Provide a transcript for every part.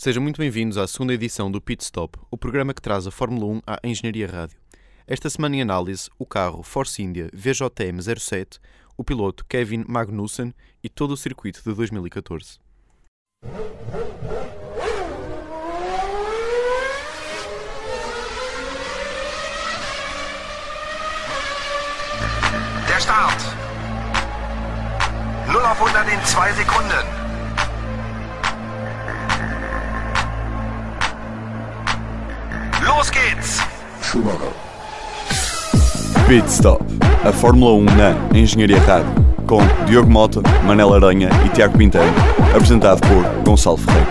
Sejam muito bem-vindos à segunda edição do Pit Stop, o programa que traz a Fórmula 1 à Engenharia Rádio. Esta semana em análise, o carro Force India VJM 07, o piloto Kevin Magnussen e todo o circuito de 2014. Der Start. 0 auf 100 in 2 Sekunden. Los geht's. Pit Stop, a Fórmula 1 na Engenharia Rádio, com Diogo Mota, Manel Aranha e Tiago Pinteiro, apresentado por Gonçalo Ferreira.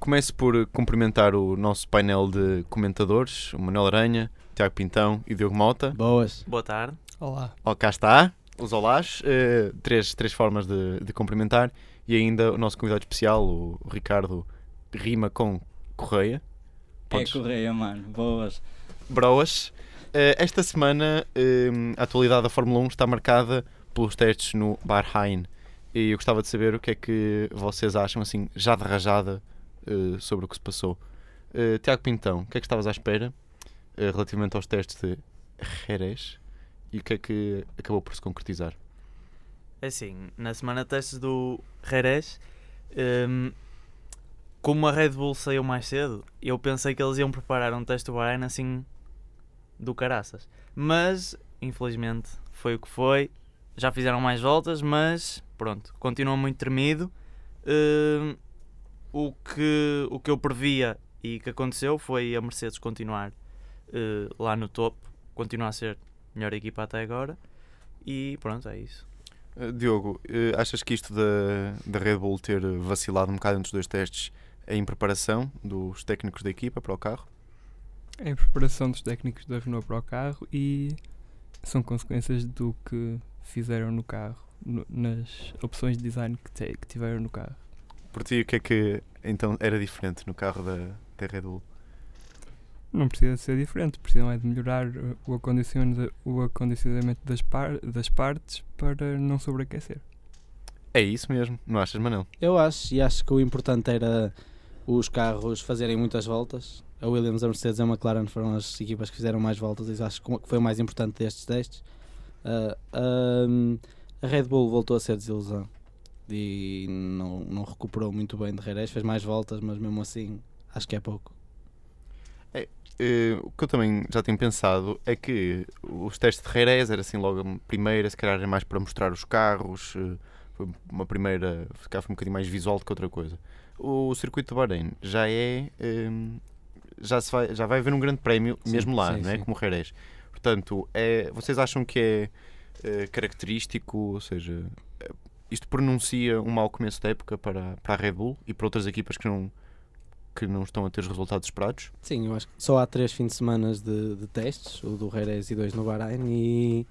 Começo por cumprimentar o nosso painel de comentadores, o Manuel Aranha, Tiago Pintão e Diogo Mota. Boas. Boa tarde. Olá. Oh, cá está, os olás, eh, três, três formas de, de cumprimentar e ainda o nosso convidado especial, o Ricardo Rima com Correia. Podes- É Correia, mano. Boas. Broas. Eh, esta semana eh, a atualidade da Fórmula 1 está marcada pelos testes no Bahrein e eu gostava de saber o que é que vocês acham, assim, já de rajada, eh, sobre o que se passou. Eh, Tiago Pintão, o que é que estavas à espera relativamente aos testes de Jerez e o que é que acabou por se concretizar? É assim, na semana de testes do Jerez, hum, como a Red Bull saiu mais cedo, eu pensei que eles iam preparar um teste do Bahrein assim do caraças. Mas, infelizmente, foi o que foi. Já fizeram mais voltas, mas pronto, continua muito tremido. Hum, o, que, o que eu previa e que aconteceu foi a Mercedes continuar eh, lá no topo, continuar a ser melhor equipa até agora. E pronto, é isso. Eh, Diogo, eh, achas que isto da, da Red Bull ter vacilado um bocado entre os dois testes é em preparação dos técnicos da equipa para o carro? em preparação dos técnicos da Renault para o carro e são consequências do que fizeram no carro, no- nas opções de design que, te- que tiveram no carro. Por ti, o que é que então era diferente no carro da, da Red Bull? Não precisa ser diferente, precisam é de melhorar uh, o acondiciona- o acondicionamento das, par- das partes para não sobreaquecer. É isso mesmo, não achas, Manel? Eu acho, e acho que o importante era os carros fazerem muitas voltas. A Williams, a Mercedes e a McLaren foram as equipas que fizeram mais voltas e acho que foi o mais importante destes testes. Ahm, a Red Bull voltou a ser desilusão e não, não recuperou muito bem de Jerez, fez mais voltas, mas mesmo assim acho que é pouco. Eh, o que eu também já tenho pensado é que os testes de Jerez era assim logo a primeira, se calhar era mais para mostrar os carros, eh, foi uma primeira, foi um bocadinho mais visual do que outra coisa. O circuito de Bahrein já é, eh, já, se vai, já vai haver um grande prémio Sim, mesmo lá, sim, não é? sim. como Jerez. Portanto, é, vocês acham que é eh, característico, ou seja, isto pronuncia um mau começo da época para, para a Red Bull e para outras equipas que não, que não estão a ter os resultados esperados? Sim, eu acho que só há três fins de semana de, de testes, o do Jerez e dois no Bahrein, e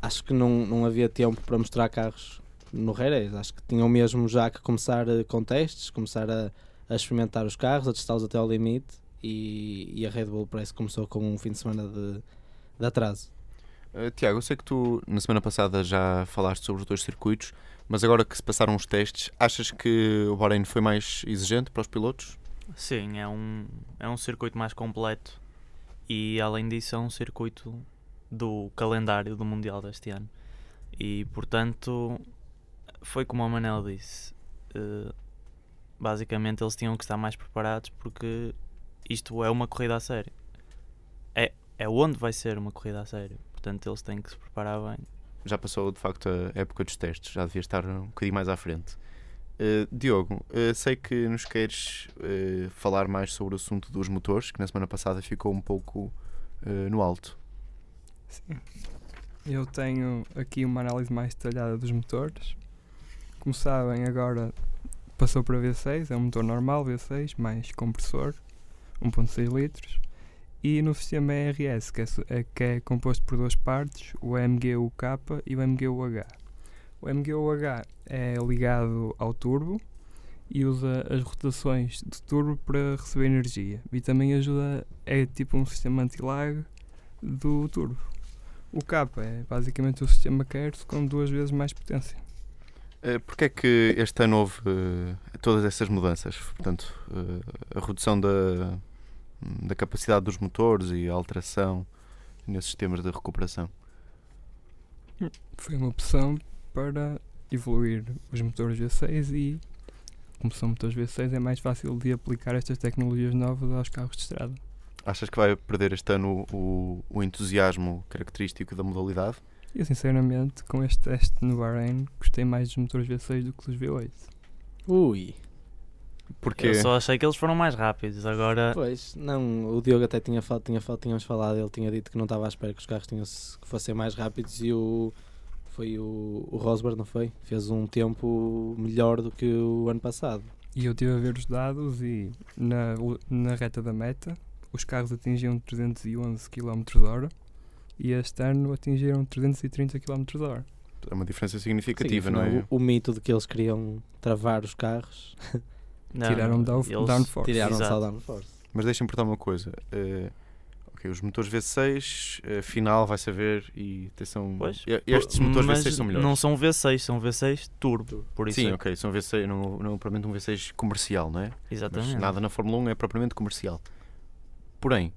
acho que não, não havia tempo para mostrar carros no Jerez. Acho que tinham mesmo já que começar eh, com testes, começar a, a experimentar os carros, a testá-los até ao limite, e, e a Red Bull parece que começou com um fim de semana de, de atraso. Uh, Tiago, eu sei que tu na semana passada já falaste sobre os dois circuitos, mas agora que se passaram os testes, achas que o Bahrein foi mais exigente para os pilotos? Sim, é um, é um circuito mais completo e além disso é um circuito do calendário do Mundial deste ano. E portanto foi como o Manel disse. eh, basicamente eles tinham que estar mais preparados porque isto é uma corrida a sério. É, é onde vai ser uma corrida a sério. Portanto eles têm que se preparar bem. Já passou de facto a época dos testes, já devia estar um bocadinho mais à frente. Uh, Diogo, uh, sei que nos queres uh, falar mais sobre o assunto dos motores, que na semana passada ficou um pouco no alto. Sim. Eu tenho aqui uma análise mais detalhada dos motores. Como sabem, agora passou para V6, é um motor normal V6, mais compressor, 1.6 litros. E no sistema ERS, que é, é- que é composto por duas partes, o MGU-K e o MGU-H. O MGU-H é ligado ao turbo e usa as rotações do turbo para receber energia. E também ajuda, é tipo um sistema anti-lag do turbo. O K é basicamente o sistema Keros com duas vezes mais potência. Eh, Porquê é que este ano houve eh, todas essas mudanças? Portanto, eh, a redução da, da capacidade dos motores e a alteração nesses sistemas de recuperação. Foi uma opção para evoluir os motores V6 e, como são motores V6, é mais fácil de aplicar estas tecnologias novas aos carros de estrada. Achas que vai perder este ano o, o entusiasmo característico da modalidade? Eu, sinceramente, com este teste no Bahrein, gostei mais dos motores V6 do que dos V8. Ui. Porque Eu só achei que eles foram mais rápidos. Agora, Pois, não, o Diogo até tinha, tinha, tínhamos falado, ele tinha dito que não estava à espera que os carros tinham que fossem mais rápidos e o foi o, o Rosberg, não foi? Fez um tempo melhor do que o ano passado. E eu estive a ver os dados e na, na reta da meta os carros atingiam 311 km hora e este ano atingiram 330 km hora. é uma diferença significativa, Sim, não é? o, o mito de que eles queriam travar os carros, não, Tiraram down, downforce. tiraram downforce. Mas deixem-me perguntar uma coisa. eh, ok, os motores V6, eh, final vai saber e atenção. Pois, estes motores mas V6 são melhores. Não são V6, são V6 turbo. Por isso Sim, é- ok, são V6, não, não propriamente um V6 comercial, não é? Exatamente. Mas nada na Fórmula 1 é propriamente comercial. Porém,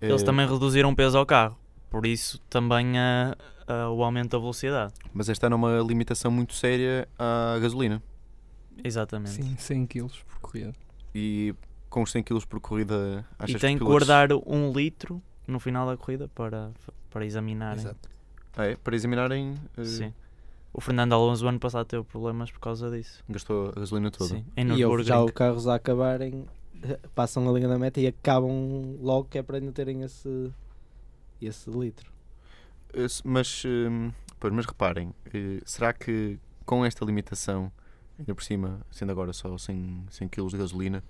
Eles eh, também reduziram peso ao carro. Por isso também a, a- o aumento da velocidade. Mas esta é uma limitação muito séria à gasolina. Exatamente. Sim, 100 km por corrida. E com os 100 km por corrida, achas E tem que pilotos- guardar um litro no final da corrida para, para examinarem. Exato. Ah, é? Para examinarem, eh, Sim. O Fernando Alonso o ano passado teve problemas por causa disso. gastou a gasolina toda. Sim. Em E eu, já os carros a acabarem, eh, passam a linha da meta e acabam logo que é para ainda terem esse, esse litro. Eh, Mas, pois, mas reparem, será que com esta limitação, ainda por cima, sendo agora só 100, 100 kg de gasolina,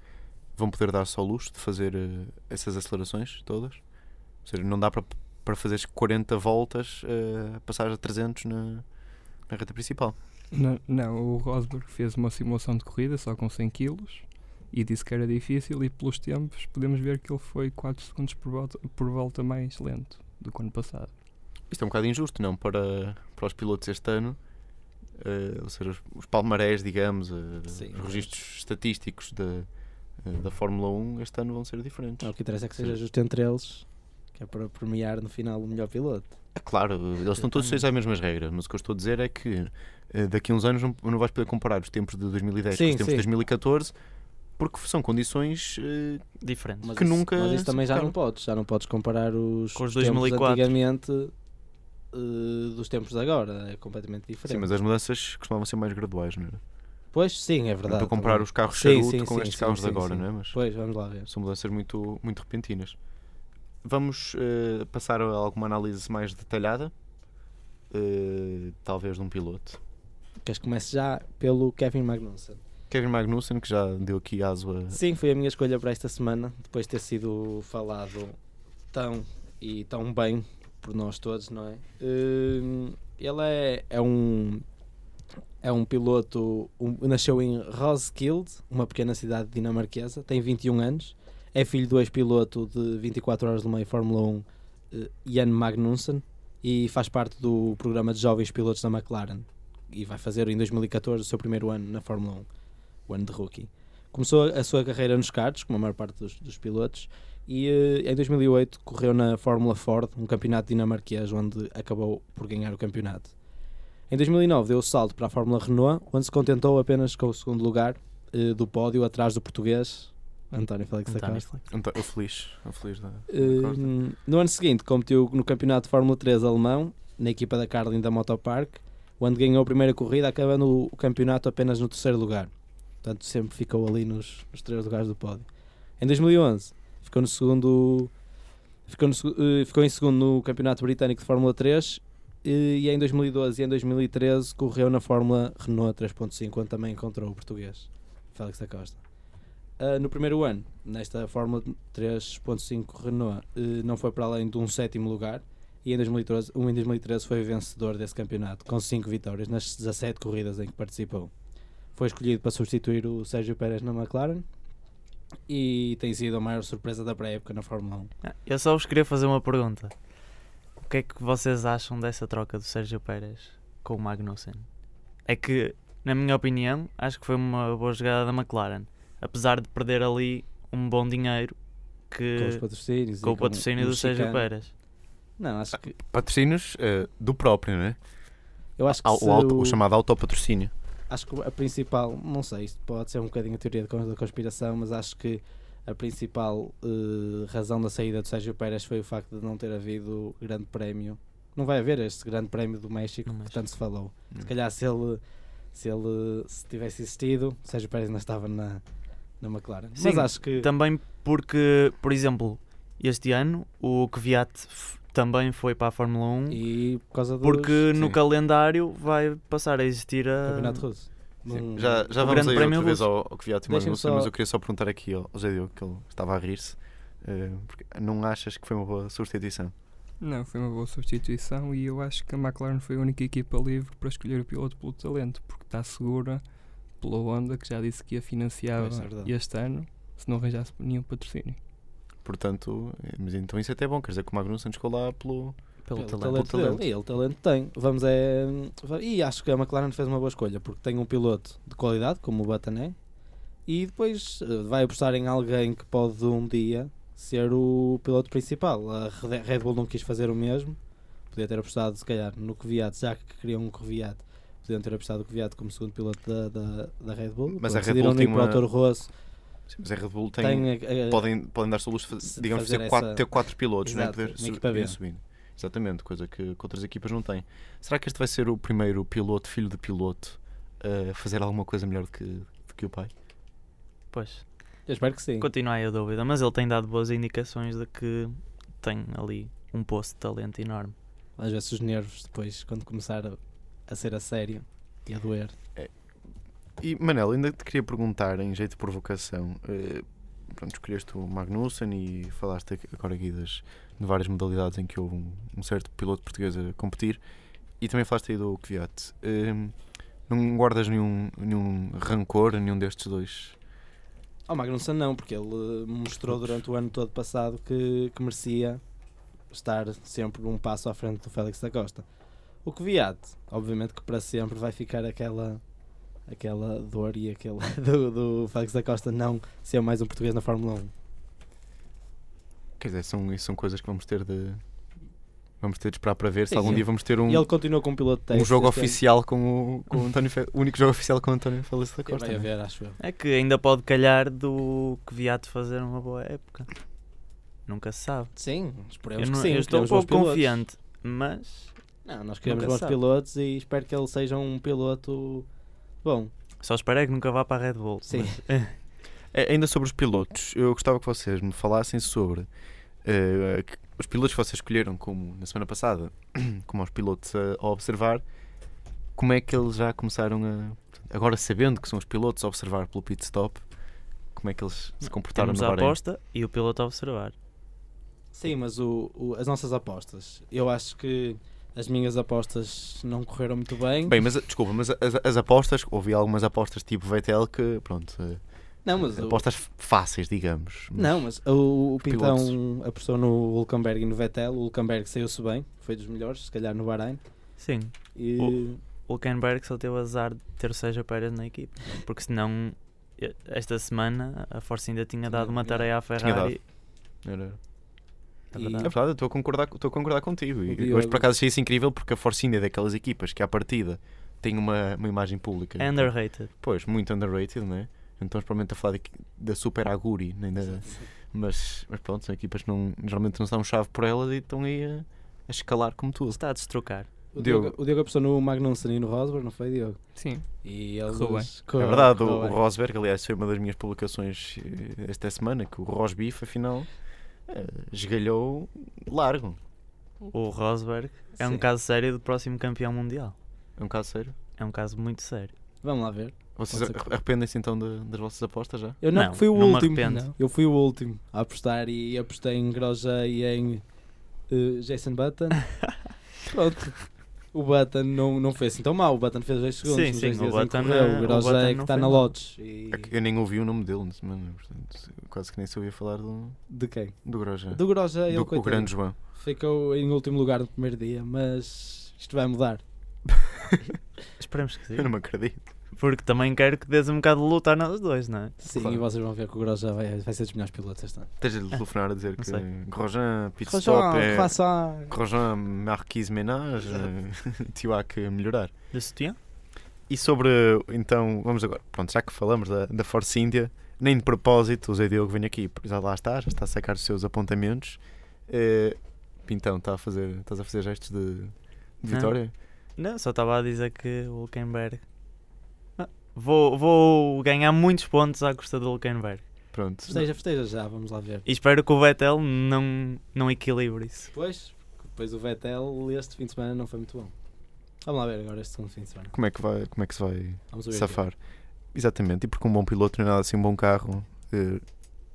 vão poder dar-se ao luxo de fazer eh, essas acelerações todas? Ou seja, não dá para, para fazer 40 voltas eh, a passar a 300 na, na reta principal. Não, não, o Rosberg fez uma simulação de corrida só com 100 kg e disse que era difícil e pelos tempos podemos ver que ele foi 4 segundos por volta, por volta mais lento do que o ano passado. Isto é um bocado injusto, não? Para, para os pilotos este ano, eh, ou seja, os, os palmarés, digamos, eh, Sim. os registros estatísticos da, eh, da Fórmula 1 este ano vão ser diferentes. Não, o que interessa é que Sim. seja justo entre eles, que é para premiar no final o melhor piloto. É claro, eles estão todos sujeitos às mesmas regras, mas o que eu estou a dizer é que eh, daqui a uns anos não, não vais poder comparar os tempos de 2010 com Sim, os tempos sim. de 2014 porque são condições eh, Diferentes. Mas Que isso, nunca Mas isso também já não podes, já não podes comparar os, Com os tempos 2004. antigamente eh, dos tempos de agora, é completamente diferente. sim, mas as mudanças costumavam ser mais graduais, não é? Pois sim, é verdade. estou a comparar também. os carros Sim, charuto sim, com sim, estes sim, carros de sim, agora, sim. não é? Mas Pois, vamos lá ver. são mudanças muito, muito repentinas. Vamos eh, passar a alguma análise mais detalhada, eh, talvez de um piloto. Queres que comece já pelo Kevin Magnussen? Kevin Magnussen, que já deu aqui aso a. Sim, foi a minha escolha para esta semana, depois de ter sido falado tão e tão bem por nós todos, não é? Hum, ele é, é um é um piloto, um- nasceu em Roskilde, uma pequena cidade dinamarquesa, tem 21 anos, é filho do ex-piloto de 24 horas do meio Fórmula 1, eh, Jan Magnussen, e faz parte do programa de jovens pilotos da McLaren. E vai fazer em 2014 o seu primeiro ano na Fórmula 1, o ano de rookie. Começou a sua carreira nos karts, como a maior parte dos, dos pilotos, e eh, em 2008 correu na Fórmula Ford, um campeonato dinamarquês, onde acabou por ganhar o campeonato. Em 2009 deu o salto para a Fórmula Renault, onde se contentou apenas com o segundo lugar eh, do pódio, atrás do português António Félix da António Costa. Então, o feliz, o feliz da, da Costa. no ano seguinte competiu no Campeonato de Fórmula 3 alemão, na equipa da Carlin da Motopark, onde ganhou a primeira corrida, acabando o- campeonato apenas no terceiro lugar. Portanto, sempre ficou ali nos, nos três lugares do pódio. Em 2011, ficou no segundo. Ficou, no eh, ficou em segundo no Campeonato Britânico de Fórmula 3 eh, e em 2012 e em 2013 correu na Fórmula Renault 3.5, onde também encontrou o português, Félix da Costa. Ah, no primeiro ano, nesta Fórmula 3.5 Renault, eh, não foi para além de um sétimo lugar e em 2013, um em 2013 foi vencedor desse campeonato, com 5 vitórias nas 17 corridas em que participou. Foi escolhido para substituir o Sérgio Pérez na McLaren e tem sido a maior surpresa da pré-época na Fórmula 1. Ah, Eu só vos queria fazer uma pergunta. O que é que vocês acham dessa troca do Sérgio Pérez com o Magnussen? É que na minha opinião, acho que foi uma boa jogada da McLaren. Apesar de perder ali um bom dinheiro que, Com os patrocínios. com o patrocínio do Sérgio. Pérez. Não, acho que. Patrocínios eh, do próprio, né? Eu acho que o, auto- o- o chamado autopatrocínio. acho que a principal, não sei, isto pode ser um bocadinho a teoria da conspiração, mas acho que a principal eh, razão da saída do Sérgio Pérez foi o facto de não ter havido grande prémio. Não vai haver este grande prémio do México No que México. tanto se falou. Hum. Se calhar se ele, se ele se tivesse existido, o Sérgio Pérez ainda estava na, na McLaren. mas Sim, acho que Também porque, por exemplo, este ano o Kvyat também foi para a Fórmula 1 e por causa do porque no sim. calendário vai passar a existir a. Campeonato Russo. Num- Já, já vamos aí outra vez ao, ao Kvyat e Deixa-me Magnussen, só- mas eu queria só perguntar aqui ao, Zé Diogo, que ele estava a rir-se, porque não achas que foi uma boa substituição? Não, foi uma boa substituição e eu acho que a McLaren foi a única equipa livre para escolher o piloto pelo talento, porque está segura pela Honda, que já disse que ia financiar é este ano, se não arranjasse nenhum patrocínio. Portanto, eh, mas então isso até é bom, quer dizer que o Magnussen chegou lá pelo... pelo Pelo talento. talento dele. E ele talento tem. Vamos é. E acho que a McLaren fez uma boa escolha porque tem um piloto de qualidade, como o Button é, e depois eh, vai apostar em alguém que pode um dia ser o piloto principal. A Red Bull não quis fazer o mesmo. Podia ter apostado, se calhar, no Kvyat, já que queriam um Kvyat. Podiam ter apostado o Kvyat como segundo piloto da, da, da Red Bull. Mas a Red Bull não tem para o uma- Rosso. Sim, Mas a Red Bull tem... Tem, eh, eh, podem, podem dar-se se fazer- digamos, fazer ter quatro, essa- ter quatro pilotos, Exato, né? uma poder equipa su- B. ir subindo. Exatamente, coisa que, que outras equipas não têm. Será que este vai ser o primeiro piloto, filho de piloto, a fazer alguma coisa melhor do que, do que o pai? Pois, Eu espero que sim. continua aí a dúvida, mas ele tem dado boas indicações de que tem ali um poço de talento enorme. Às vezes os nervos depois, quando começar a, a ser a sério e a doer. E Manel, ainda te queria perguntar, em jeito de provocação, eh, pronto, escolheste o Magnussen e falaste agora aqui das, de várias modalidades em que houve um, um certo piloto português a competir e também falaste aí do Kvyat. Eh, não guardas nenhum, nenhum rancor a nenhum destes dois? Ao Magnussen não, porque ele eh, mostrou durante o ano todo passado que, que merecia estar sempre um passo à frente do Félix da Costa. O Kvyat, obviamente que para sempre vai ficar aquela aquela dor e aquele do, do Félix da Costa não ser mais um português na Fórmula 1. Quer dizer, são, são coisas que vamos ter de. Vamos ter de esperar para ver se Sim, algum sim. dia vamos ter um, E ele continua com um piloto de um jogo oficial com o, com o António Fe- o único jogo oficial com o António Félix da Que Costa. Vai é? haver, acho eu. É que ainda pode calhar do Kvyat fazer uma boa época. Nunca se sabe. Sim, esperemos Eu, que não- sim. eu estou um pouco confiante, mas Não, nós queremos bons sabe. pilotos e espero que ele seja um piloto bom. só espero é que nunca vá para a Red Bull. Sim. Mas- É, Ainda sobre os pilotos, eu gostava que vocês me falassem sobre que- os pilotos que vocês escolheram, como na semana passada, como os pilotos a, a observar, como é que eles já começaram a. Agora sabendo que são os pilotos a observar pelo pit stop, como é que eles se comportaram Temos no a aposta e o piloto a observar. Sim, mas o, o- as nossas apostas, eu acho que as minhas apostas não correram muito bem. Bem, mas desculpa, mas as, as apostas, ouvi algumas apostas tipo Vettel que, pronto, eh, não, mas o- apostas fáceis, digamos. mas- não, mas o, o Pintão Pilotos. apostou no Hulkenberg e no Vettel. O Hulkenberg saiu-se bem, foi dos melhores, se calhar no Bahrein. Sim, E O- o Hulkenberg só teve o azar de ter o Sérgio Pérez na equipe. Porque senão, e- esta semana, a Force ainda tinha dado uma tarefa à Ferrari. Era- É E- É verdade. estou a concordar, estou a concordar contigo. E Diogo- hoje por acaso achei isso incrível porque a Force India é daquelas equipas que à partida tem uma, uma imagem pública. É underrated. Pois, muito underrated, não é? Então provavelmente a falar de- da Super Aguri, nem da, mas, mas pronto, são equipas que não, geralmente não se dão chave por elas e estão aí a, a escalar como tudo. Está a destrocar. o, Diogo. Diogo, o Diogo apostou no Magnussen e no Rosberg, não foi, Diogo? Sim, E eles Correu bem. É verdade, o, o. Rosberg, aliás, foi uma das minhas publicações eh, esta semana, que o Rosbife, afinal, esgalhou largo. O Rosberg é um Sim. caso sério do próximo campeão mundial. É um caso sério. É um caso muito sério. Vamos lá ver. Vocês arrependem-se então de- das vossas apostas já? Eu não, Não, fui o não último. Não. Eu fui o último a apostar e apostei em Groja e em eh, Jason Button. Pronto. O Button não, não fez assim tão mal. O Button fez 2 segundos. Sim, sim, dois o dias em que Button, correu. O o Groja Button é que está na. Lotus. E... É Eu nem ouvi o nome dele semana, portanto, quase que nem se ouvia falar do, De quem? do Groja. Do Groja, ele Do- o grande João. ficou em último lugar no primeiro dia, mas isto vai mudar. Esperemos que sim. Eu não me acredito. Porque também quero que dês um bocado de lutar nos dois, não é? Sim, Claro. e vocês vão ver que o Grosjean vai, vai ser dos melhores pilotos este ano. Tens de telefonar a dizer que. Grosjean, pit stop é... croissant. Grosjean, Marquise Ménage, eh, tio há que melhorar. De sutiã? E sobre, então, vamos agora, pronto, já que falamos da, da Force India, nem de propósito o Zé Diogo vem aqui, porque já lá está, já está a sacar os seus apontamentos. Eh, Pintão, está a fazer, estás a fazer gestos de, de vitória? Não, só estava a dizer que o Hulkenberg. Vou, vou ganhar muitos pontos à custa do Hulkenberg. Pronto. Festeja, festeja já, vamos lá ver. E espero que o Vettel não, não equilibre isso. Depois, depois o Vettel este fim de semana não foi muito bom. Vamos lá ver agora este segundo fim de semana. Como é que vai, como é que se vai safar? Exatamente, e porque um bom piloto não é nada assim um bom carro. eh,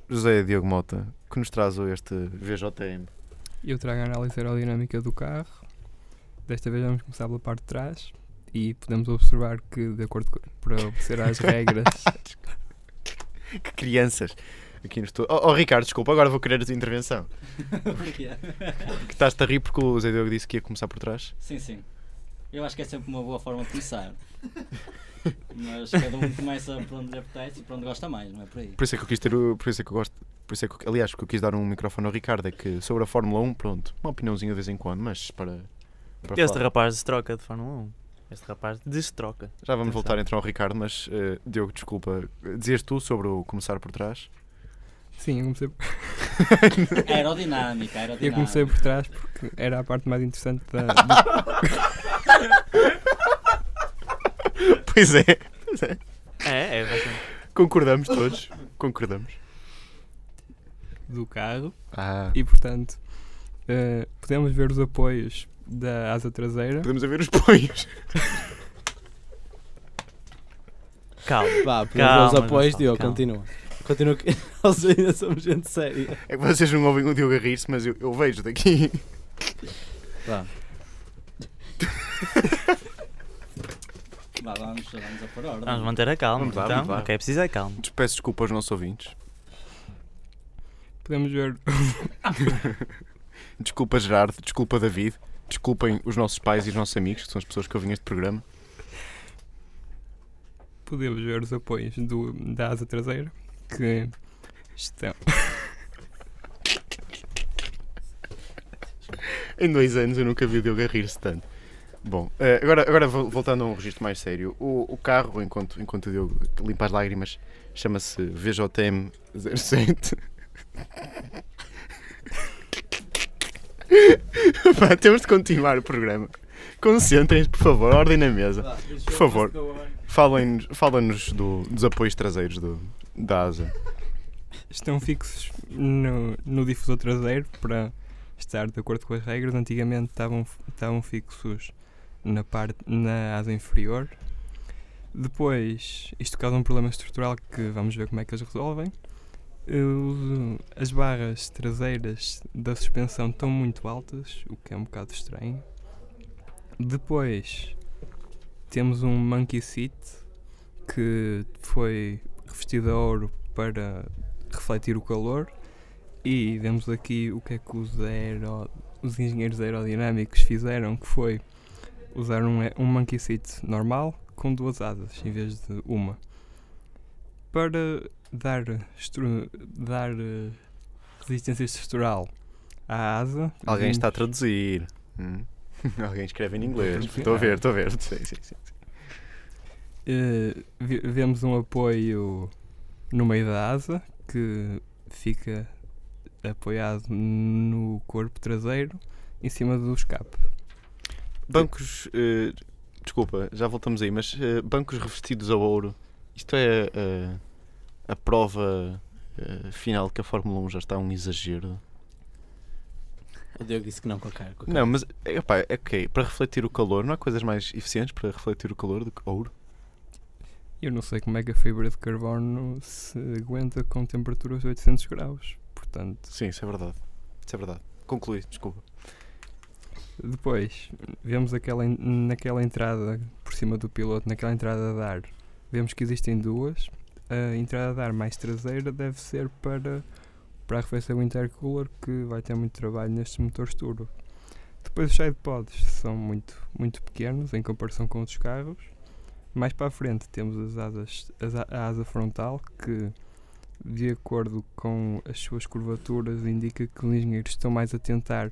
José Diogo Mota, que nos traz este VJM. Eu trago a análise aerodinâmica do carro. Desta vez vamos começar pela parte de trás e podemos observar que, de acordo com para obedecer às regras, Que crianças! Aqui no estúdio. Oh, oh, Ricardo, desculpa, agora vou querer a tua intervenção. Que estás-te a rir porque o Zé Diogo disse que ia começar por trás. Sim, sim. Eu acho que é sempre uma boa forma de começar. Mas cada um começa por onde lhe apetece e por onde gosta mais, não é por aí. Por isso é que eu quis ter o. Por isso é que eu gosto. Por isso é que, aliás, que eu quis dar um microfone ao Ricardo é que sobre a Fórmula 1, pronto, uma opiniãozinha de vez em quando, mas para. para Este falar. rapaz destroca de Fórmula 1. Este rapaz destroca. Já vamos Atenção. voltar então ao Ricardo, mas eh, Diogo, desculpa, dizias tu sobre o começar por trás? sim, eu comecei, Aerodinâmica, eu aerodinâmica. comecei por trás porque era a parte mais interessante da, do, Pois é, É, é bastante. concordamos todos. Concordamos. do carro Ah, e, portanto, eh, podemos ver os apoios da asa traseira. podemos ver os punhos. Calma. Vá, Calma, meus apoios, Gonçalo, Diogo, calma. continua. Continua que nós ainda somos gente séria. É que vocês não ouvem o Diogo a rir-se, mas eu, eu vejo daqui. Vá. Vá, vamos, vamos a por ordem. Vamos manter a calma. Vamos lá, então, vamos lá. o que é preciso é calma. Peço desculpa aos nossos ouvintes. Podemos ver Desculpa Gerardo, desculpa David, desculpem os nossos pais e os nossos amigos, que são as pessoas que ouvem este programa. podemos ver os apoios do, da asa traseira que estão. Em dois anos eu nunca vi o Diogo a rir-se tanto. Bom, eh, agora, agora vol- voltando a um registro mais sério, o, o carro, enquanto, enquanto o Diogo limpa as lágrimas, chama-se VJM 07. Pá, temos de continuar o programa. Concentrem-se, por favor, ordem na mesa. Por favor. Falem-nos falem-nos do- dos apoios traseiros do, da asa. estão fixos no, no difusor traseiro para estar de acordo com as regras. Antigamente estavam, estavam fixos na, parte, na asa inferior. Depois, isto causa um problema estrutural que vamos ver como é que eles resolvem. As barras traseiras da suspensão estão muito altas, o que é um bocado estranho. Depois, temos um monkey seat que foi revestido a ouro para refletir o calor e vemos aqui o que é que os, aero, os engenheiros aerodinâmicos fizeram que foi usar um, um monkey seat normal com duas asas em vez de uma para dar, dar eh, resistência estrutural à asa Alguém está a traduzir. Hum? Alguém escreve em inglês. Estou a a ver, estou a ver. Sim, sim, sim. Ve- vemos um apoio no meio da asa que fica apoiado no corpo traseiro em cima do escape. Bancos. eh, desculpa, já voltamos aí, mas eh, bancos revestidos a ouro. Isto é eh, a prova eh, final que a Fórmula 1 já está um exagero. O Diogo disse que não com a cara. com a Não, mas epá, é ok, para refletir o calor, não há coisas mais eficientes para refletir o calor do que ouro? Eu não sei como é que a fibra de carbono se aguenta com temperaturas de 800 graus. Portanto, Sim, isso é verdade. Isso é verdade. Conclui, desculpa. depois vemos aquela, naquela entrada por cima do piloto, naquela entrada de ar, vemos que existem duas. A entrada de ar mais traseira deve ser para, para arrefecer o intercooler, que vai ter muito trabalho nestes motores turbo. Depois os sidepods são muito, muito pequenos em comparação com outros carros. Mais para a frente temos as asas, as a, a asa frontal que, de acordo com as suas curvaturas, indica que os engenheiros estão mais a tentar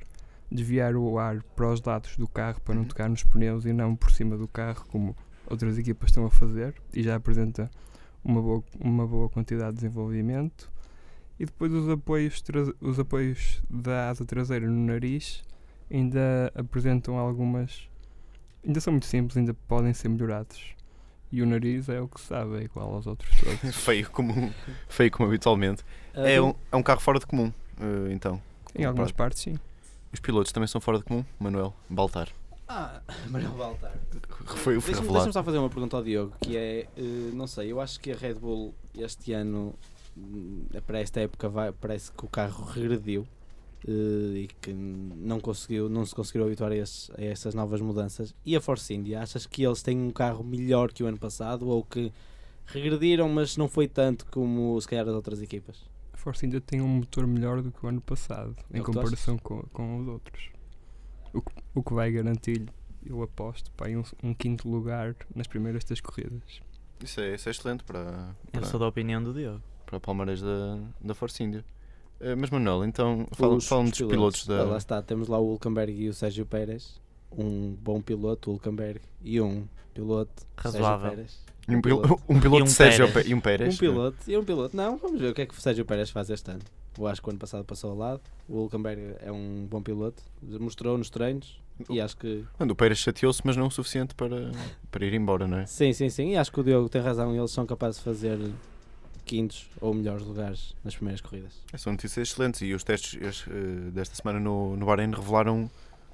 desviar o ar para os lados do carro para não Uhum. tocar nos pneus e não por cima do carro, como outras equipas estão a fazer, e já apresenta uma boa, uma boa quantidade de desenvolvimento. E depois os apoios, os apoios da asa traseira no nariz ainda apresentam algumas. ainda são muito simples, ainda podem ser melhorados. E o nariz é o que se sabe, é igual aos outros todos. feio como, feio como habitualmente. Ah, É um, é um carro fora de comum, eh, então. em algumas partes, sim. Os pilotos também são fora de comum, Manuel Baltar. Ah, Manuel Baltar. Foi, foi Deixa-me deixa-me só fazer uma pergunta ao Diogo, que é, eh, não sei, eu acho que a Red Bull este ano, hum, para esta época, vai, parece que o carro regrediu eh, e que não, conseguiu, não se conseguiram habituar a, esses- a essas novas mudanças. E a Force India, achas que eles têm um carro melhor que o ano passado ou que regrediram, mas não foi tanto como se calhar as outras equipas? A Force ainda tem um motor melhor do que o ano passado, É em o comparação com, com os outros. O que, o que vai garantir-lhe, eu aposto, pá, um, um quinto lugar nas primeiras três corridas. Isso é, isso é excelente para, Eu para, sou da opinião do Diogo. para Palmeiras da, da Force India. Eh, mas Manuel, então fala- fala-me os dos pilotos da. Ah, Lá está, temos lá o Hulkenberg e o Sérgio Pérez. Um bom piloto, o Hulkenberg, e um piloto, Razoável. Sérgio Pérez. Um, pil- piloto. um piloto E um Sérgio Pérez. Pé- e um Pérez. Um piloto e um piloto. Não, vamos ver o que é que o Sérgio Pérez faz este ano. Eu acho que o ano passado passou ao lado. O Hulkenberg é um bom piloto. Mostrou nos treinos. E acho que. Quando o Pérez chateou-se, mas não o suficiente para, para ir embora, não é? Sim, sim, sim. E acho que o Diogo tem razão. Eles são capazes de fazer quintos ou melhores lugares nas primeiras corridas. São notícias excelentes e os testes este, eh, desta semana no, no Bahrein revelaram,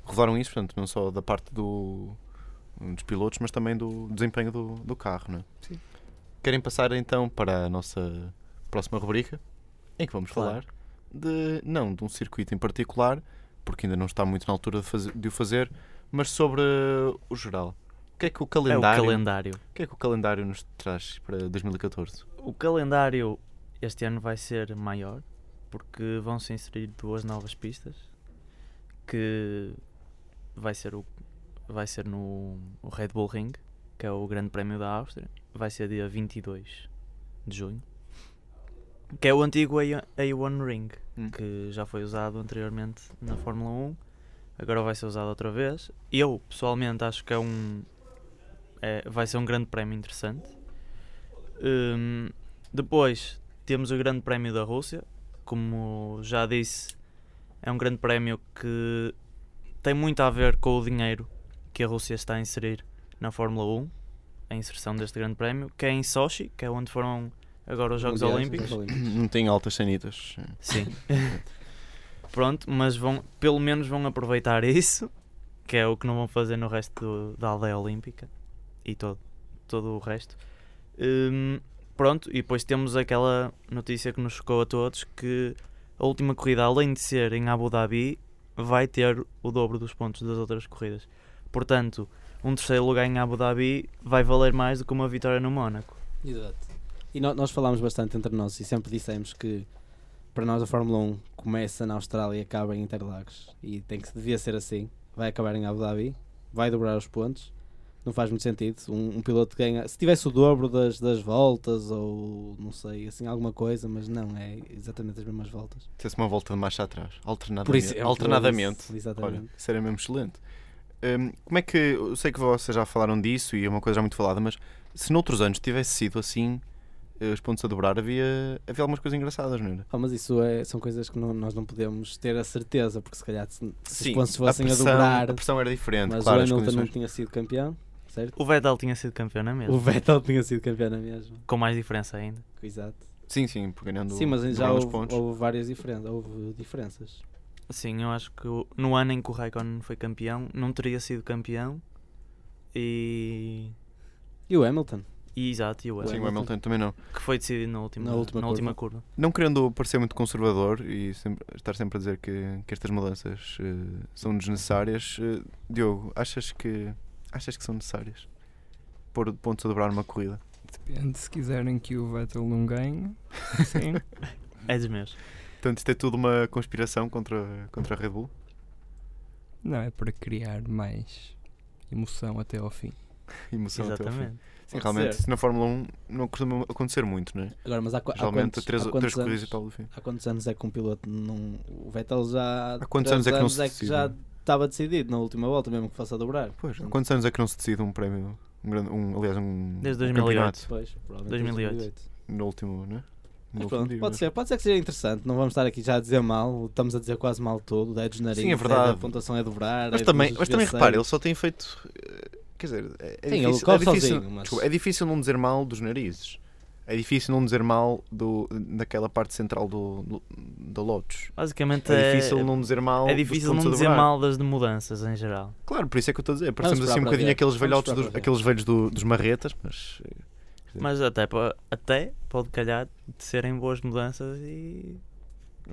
revelaram isso, portanto, não só da parte do, dos pilotos, mas também do desempenho do, do carro, não é? Sim. Querem passar então para a nossa próxima rubrica, em que vamos Claro. falar de, não de um circuito em particular, porque ainda não está muito na altura de, fazer- de o fazer, mas sobre o geral. O que é que o É o calendário, calendário. o que é que o calendário nos traz para 2014? O calendário este ano vai ser maior porque vão se inserir duas novas pistas que vai ser o vai ser no Red Bull Ring, que é o Grande Prémio da Áustria, vai ser dia 22 de junho. Que é o antigo A- A1 Ring, Hum. que já foi usado anteriormente na Fórmula 1, agora vai ser usado outra vez. Eu, pessoalmente, acho que é um é- vai ser um grande prémio interessante. Hum, depois temos o Grande Prémio da Rússia, como já disse, é um grande prémio que tem muito a ver com o dinheiro que a Rússia está a inserir na Fórmula 1, a inserção deste grande prémio, que é em Sochi, que é onde foram agora os Jogos Mundiais, Olímpicos. Não tem altas sanitas. Sim. Pronto, mas vão, pelo menos vão aproveitar isso, que é o que não vão fazer no resto do- da aldeia olímpica e todo, todo o resto. Hum, pronto, e depois temos aquela notícia que nos chocou a todos que a última corrida, além de ser em Abu Dhabi, vai ter o dobro dos pontos das outras corridas. Portanto, um terceiro lugar em Abu Dhabi vai valer mais do que uma vitória no Mónaco. Exato. E nó- nós falámos bastante entre nós e sempre dissemos que para nós a Fórmula 1 começa na Austrália e acaba em Interlagos. E tem que devia ser assim. Vai acabar em Abu Dhabi, vai dobrar os pontos. Não faz muito sentido. Um, um piloto ganha. Se tivesse o dobro das, das voltas ou não sei, assim, alguma coisa, mas não, é exatamente as mesmas voltas. Tivesse uma volta de marcha atrás, alternadamente. Exemplo, alternadamente. é Exatamente. Olha, isso era mesmo excelente. Hum, como é que. Eu sei que vocês já falaram disso e é uma coisa já muito falada, mas se noutros anos tivesse sido assim, os pontos a dobrar, havia, havia algumas coisas engraçadas, não era? Ah, mas isso é, são coisas que não- nós não podemos ter a certeza, porque se calhar se, se os pontos a fossem a, pressão, dobrar, a pressão era diferente, mas claro, o Hamilton não condições. tinha sido campeão, certo? O Vettel tinha sido campeão na mesma, O Vettel tinha sido campeão na mesma. com mais diferença ainda. Exato. Sim, sim, por ganhando Sim, mas já houve, pontos. houve várias diferenças. Houve diferenças. Sim, eu acho que no ano em que o Raikkonen foi campeão, não teria sido campeão. E. E o Hamilton? E exato, e o Sim, Hamilton, o Hamilton também não. que foi decidido na última, Na última na última curva. Não querendo parecer muito conservador e sempre- estar sempre a dizer que, que estas mudanças eh, são desnecessárias, eh, Diogo, achas que, achas que são necessárias? Pôr pontos a dobrar uma corrida? Depende se quiserem que o Vettel não ganhe. Sim. É dos meus. Portanto, isto é tudo uma conspiração contra, contra a Red Bull? não, é para criar mais emoção até ao fim. Emoção até ao fim. Sim, realmente, isso na Fórmula 1 não costuma acontecer muito, não é? Agora, mas há, há Geralmente, quantos, três, há três corridas anos, e tal do fim. há quantos anos é que um piloto não. O Vettel já. Há quantos anos é que não se que já estava decidido na última volta, mesmo que fosse a dobrar. Pois, há quantos anos é que não se decide um prémio? Um, grande, um, aliás, um, Desde um 2008. campeonato Pois, provavelmente 2008. 2008. no último, não é? Mas pronto, dia, pode mas- ser, pode ser que seja interessante. Não vamos estar aqui já a dizer mal, estamos a dizer quase mal tudo. É dos narizes, Sim, é verdade. a pontuação é dobrar. Mas é também, mas também V6. repare, ele só tem feito. Quer dizer, é, é Sim, difícil, é, difícil, sozinho, mas- desculpa, é difícil não dizer mal dos narizes. É difícil não dizer mal do, daquela parte central do, do, da Lotus. Basicamente É é, difícil não dizer mal. é difícil não dizer mal das de mudanças em geral. Claro, por isso é que eu estou a dizer. Parecemos assim um bocadinho ver. aqueles velhotes, dos, aqueles velhos do- dos marretas, mas. Mas até, até pode calhar de serem boas mudanças e.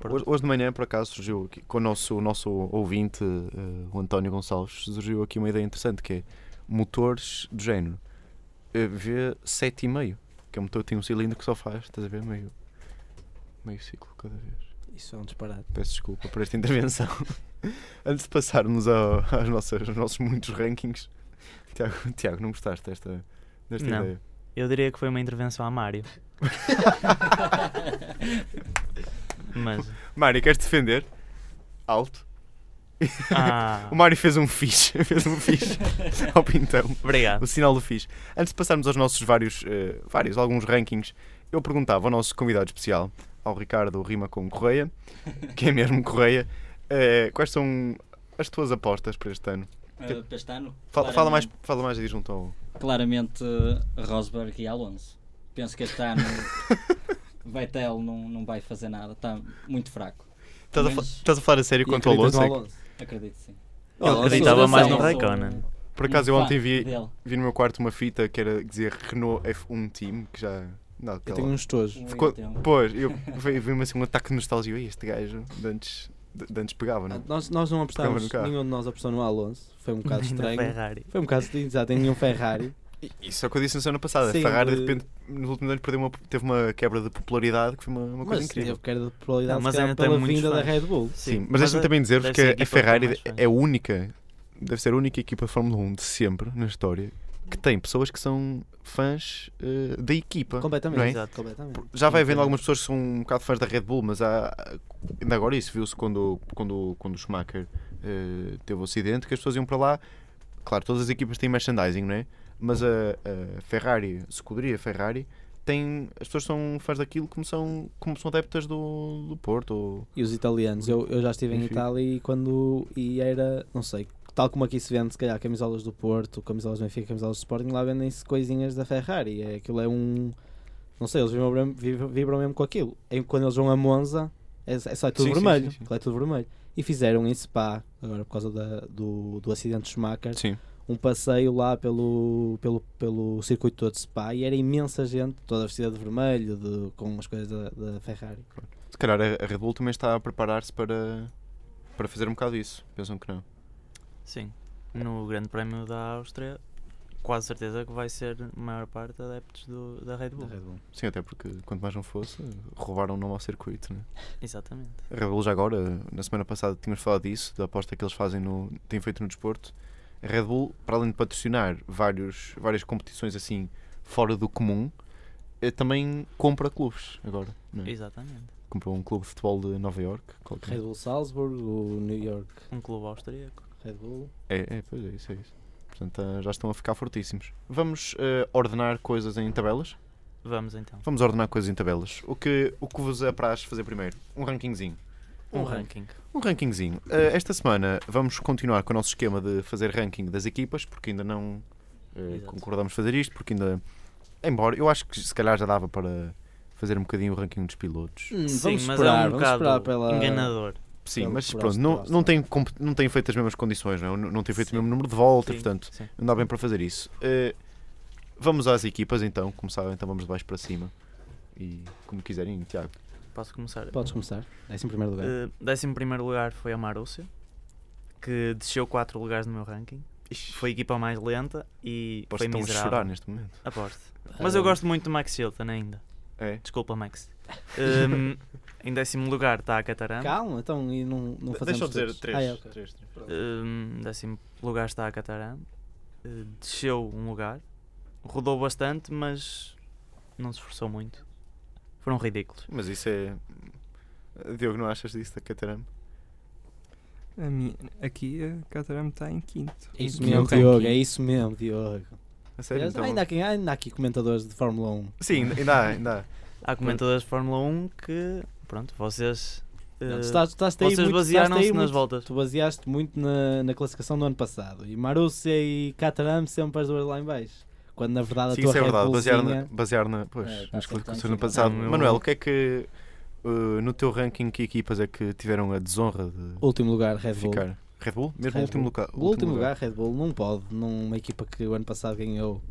Hoje, hoje de manhã, por acaso, surgiu aqui, com o nosso, o nosso ouvinte, eh, o António Gonçalves, surgiu aqui uma ideia interessante que é motores do género eh, V7,5, que é um motor que tem um cilindro que só faz, estás a ver, meio, meio ciclo cada vez. Isso é um disparate. Peço desculpa por esta intervenção. Antes de passarmos ao, às nossas, aos nossos muitos rankings, Tiago, Tiago não gostaste desta, desta Não. ideia? Eu diria que foi uma intervenção a Mário. Mas. Mário, queres defender? Alto. Ah, O Mário fez um fixe, fez um fixe ao pintão. obrigado. O sinal do fixe. Antes de passarmos aos nossos vários, eh, vários, alguns rankings, eu perguntava ao nosso convidado especial, ao Ricardo Rima com Correia, que é mesmo Correia, eh, quais são as tuas apostas para este ano? Uh, para este ano, Fala, fala mais, fala mais aí junto ao. Claramente uh, Rosberg e Alonso. Penso que este ano Vettel não, não vai fazer nada, está muito fraco. Estás a, estás a falar a sério E quanto ao Alonso? Acredito sim. Eu Alonso, acreditava mais no Raikkonen. por acaso eu um ontem vi, vi no meu quarto uma fita que era dizer Renault F1 Team, que já. Não, Eu tenho uns tojos. Um Ficou-. Pois, eu vi- vi-me assim um ataque de nostalgia. "Ei, Este gajo de antes, de, de antes pegava, não? é? Nós, nós não apostámos, carro. nenhum de nós apostou no Alonso. Foi um bocado estranho. Ferrari. Foi um bocado exato, em nenhum Ferrari. E- Isso é o que eu disse na semana passada. Sim, a Ferrari, de de- repente, nos últimos anos, perdeu uma, teve uma quebra de popularidade que foi uma, uma coisa Mas incrível. teve queda de probabilidade Não, mas ainda pela vinda da fãs. Red Bull. Sim, mas deixa-me a- também dizer-vos deve que a, com Ferrari é a única, deve ser a única equipa de Fórmula 1 de sempre na história que tem pessoas que são fãs eh, da equipa. Completamente. não é? Exato. completamente. Já vai havendo Completamente. algumas pessoas que são um bocado fãs da Red Bull, mas há, ainda agora isso viu-se quando, quando, quando o Schumacher eh, teve o acidente, que as pessoas iam para lá. Claro, todas as equipas têm merchandising, não é? Mas a, a Ferrari, a escuderia Ferrari, tem, as pessoas são fãs daquilo como são, como são adeptas do, do Porto. Ou, E os italianos, eu, eu já estive em Enfim. Itália e quando e era, não sei, tal como aqui se vende, se calhar camisolas do Porto, camisolas do Benfica, camisolas do Sporting, lá vendem-se coisinhas da Ferrari. É, aquilo é um. Não sei, eles vibram, mesmo- vibram, mesmo com aquilo. É, quando eles vão a Monza, é, é só é tudo Sim, sim, vermelho. sim, sim. aquilo é tudo vermelho. E fizeram em Spa, agora por causa da- do, do acidente de Schumacher, sim. Um passeio lá pelo, pelo, pelo circuito todo de Spa e era imensa gente, toda vestida de vermelho, de, com as coisas da, da Ferrari. Se calhar a, Red Bull também está a preparar-se para, para fazer um bocado isso. Pensam que não. Sim. No Grande Prémio da Áustria, quase certeza que vai ser a maior parte adeptos do, da Red Da Bull. Red Bull. Sim, até porque quanto mais não fosse, roubaram o nome ao circuito, né? Exatamente. A Red Bull já agora, na semana passada tínhamos falado disso, da aposta que eles fazem no, têm feito no desporto. A Red Bull, para além de patrocinar vários, várias competições assim fora do comum, eh, também compra clubes agora. Não é? Exatamente. Comprou um clube de futebol de Nova York. qualquer. Red Bull Salzburg, o New York Um clube austríaco. Red Bull. É, é, pois é, isso é isso. Portanto, ah, já estão a ficar fortíssimos. Vamos eh, ordenar coisas em tabelas? Vamos então. Vamos ordenar coisas em tabelas. O que, o que vos apraz fazer primeiro? Um rankingzinho. Um Um ranking. Um rankingzinho. Uh, esta semana vamos continuar com o nosso esquema de fazer ranking das equipas, porque ainda não uh, concordamos fazer isto, porque ainda. Embora, eu acho que se calhar já dava para fazer um bocadinho o ranking dos pilotos. Hum, Sim, vamos mas esperar, é um vamos esperar bocado pela. enganador. Sim, mas pronto, não, não, tem, não tem feito as mesmas condições, não, é? não, não tem feito Sim. o mesmo número de voltas, Sim, portanto, sim. não dá bem para fazer isso. Uh, vamos às equipas então, como sabem, então vamos de baixo para cima. E como quiserem, Tiago. Posso começar? Podes começar. Décimo primeiro lugar. Uh, décimo primeiro lugar foi a Marúcia, que desceu 4 lugares no meu ranking. Foi a equipa mais lenta e Posso foi estão a miserável. chorar neste momento. Aposto. Mas eu gosto muito do Max Chilton ainda. É. Desculpa, Max. Um, em décimo lugar está a Catarana. Calma, então e não, não fazemos Deixa eu dizer todos. três. Ah, é, ok. três, três. Um, décimo lugar está a Catarana. Uh, desceu um lugar. rodou bastante, mas não se esforçou muito. Foram ridículos. Mas isso é. Diogo, não achas disso da Caterham? A minha, aqui a Caterham está em quinto. É isso mesmo. Diogo, é isso mesmo, Diogo. A sério? Então... ainda, há, quem- ainda há aqui comentadores de Fórmula 1. Sim, ainda há, ainda há. Há comentadores de Fórmula 1 que, pronto, vocês. eh, Tu estás, tu estás aí vocês muito- basearam-se nas muito- voltas. Tu baseaste muito na, na classificação do ano passado. E Marussia e Caterham sempre as duas lá em baixo. Quando na verdade a Sim, tua isso é verdade. Basear na, basear na, pois, É, nas tá classificações no tá passado. Não, eu- Manuel, o que é que uh, no teu ranking que equipas é que tiveram a desonra de Último lugar, Red Bull. ficar? Red Bull? Mesmo Red o último Bull. lugar? O último lugar, Red Bull, não pode. Numa equipa que o ano passado ganhou.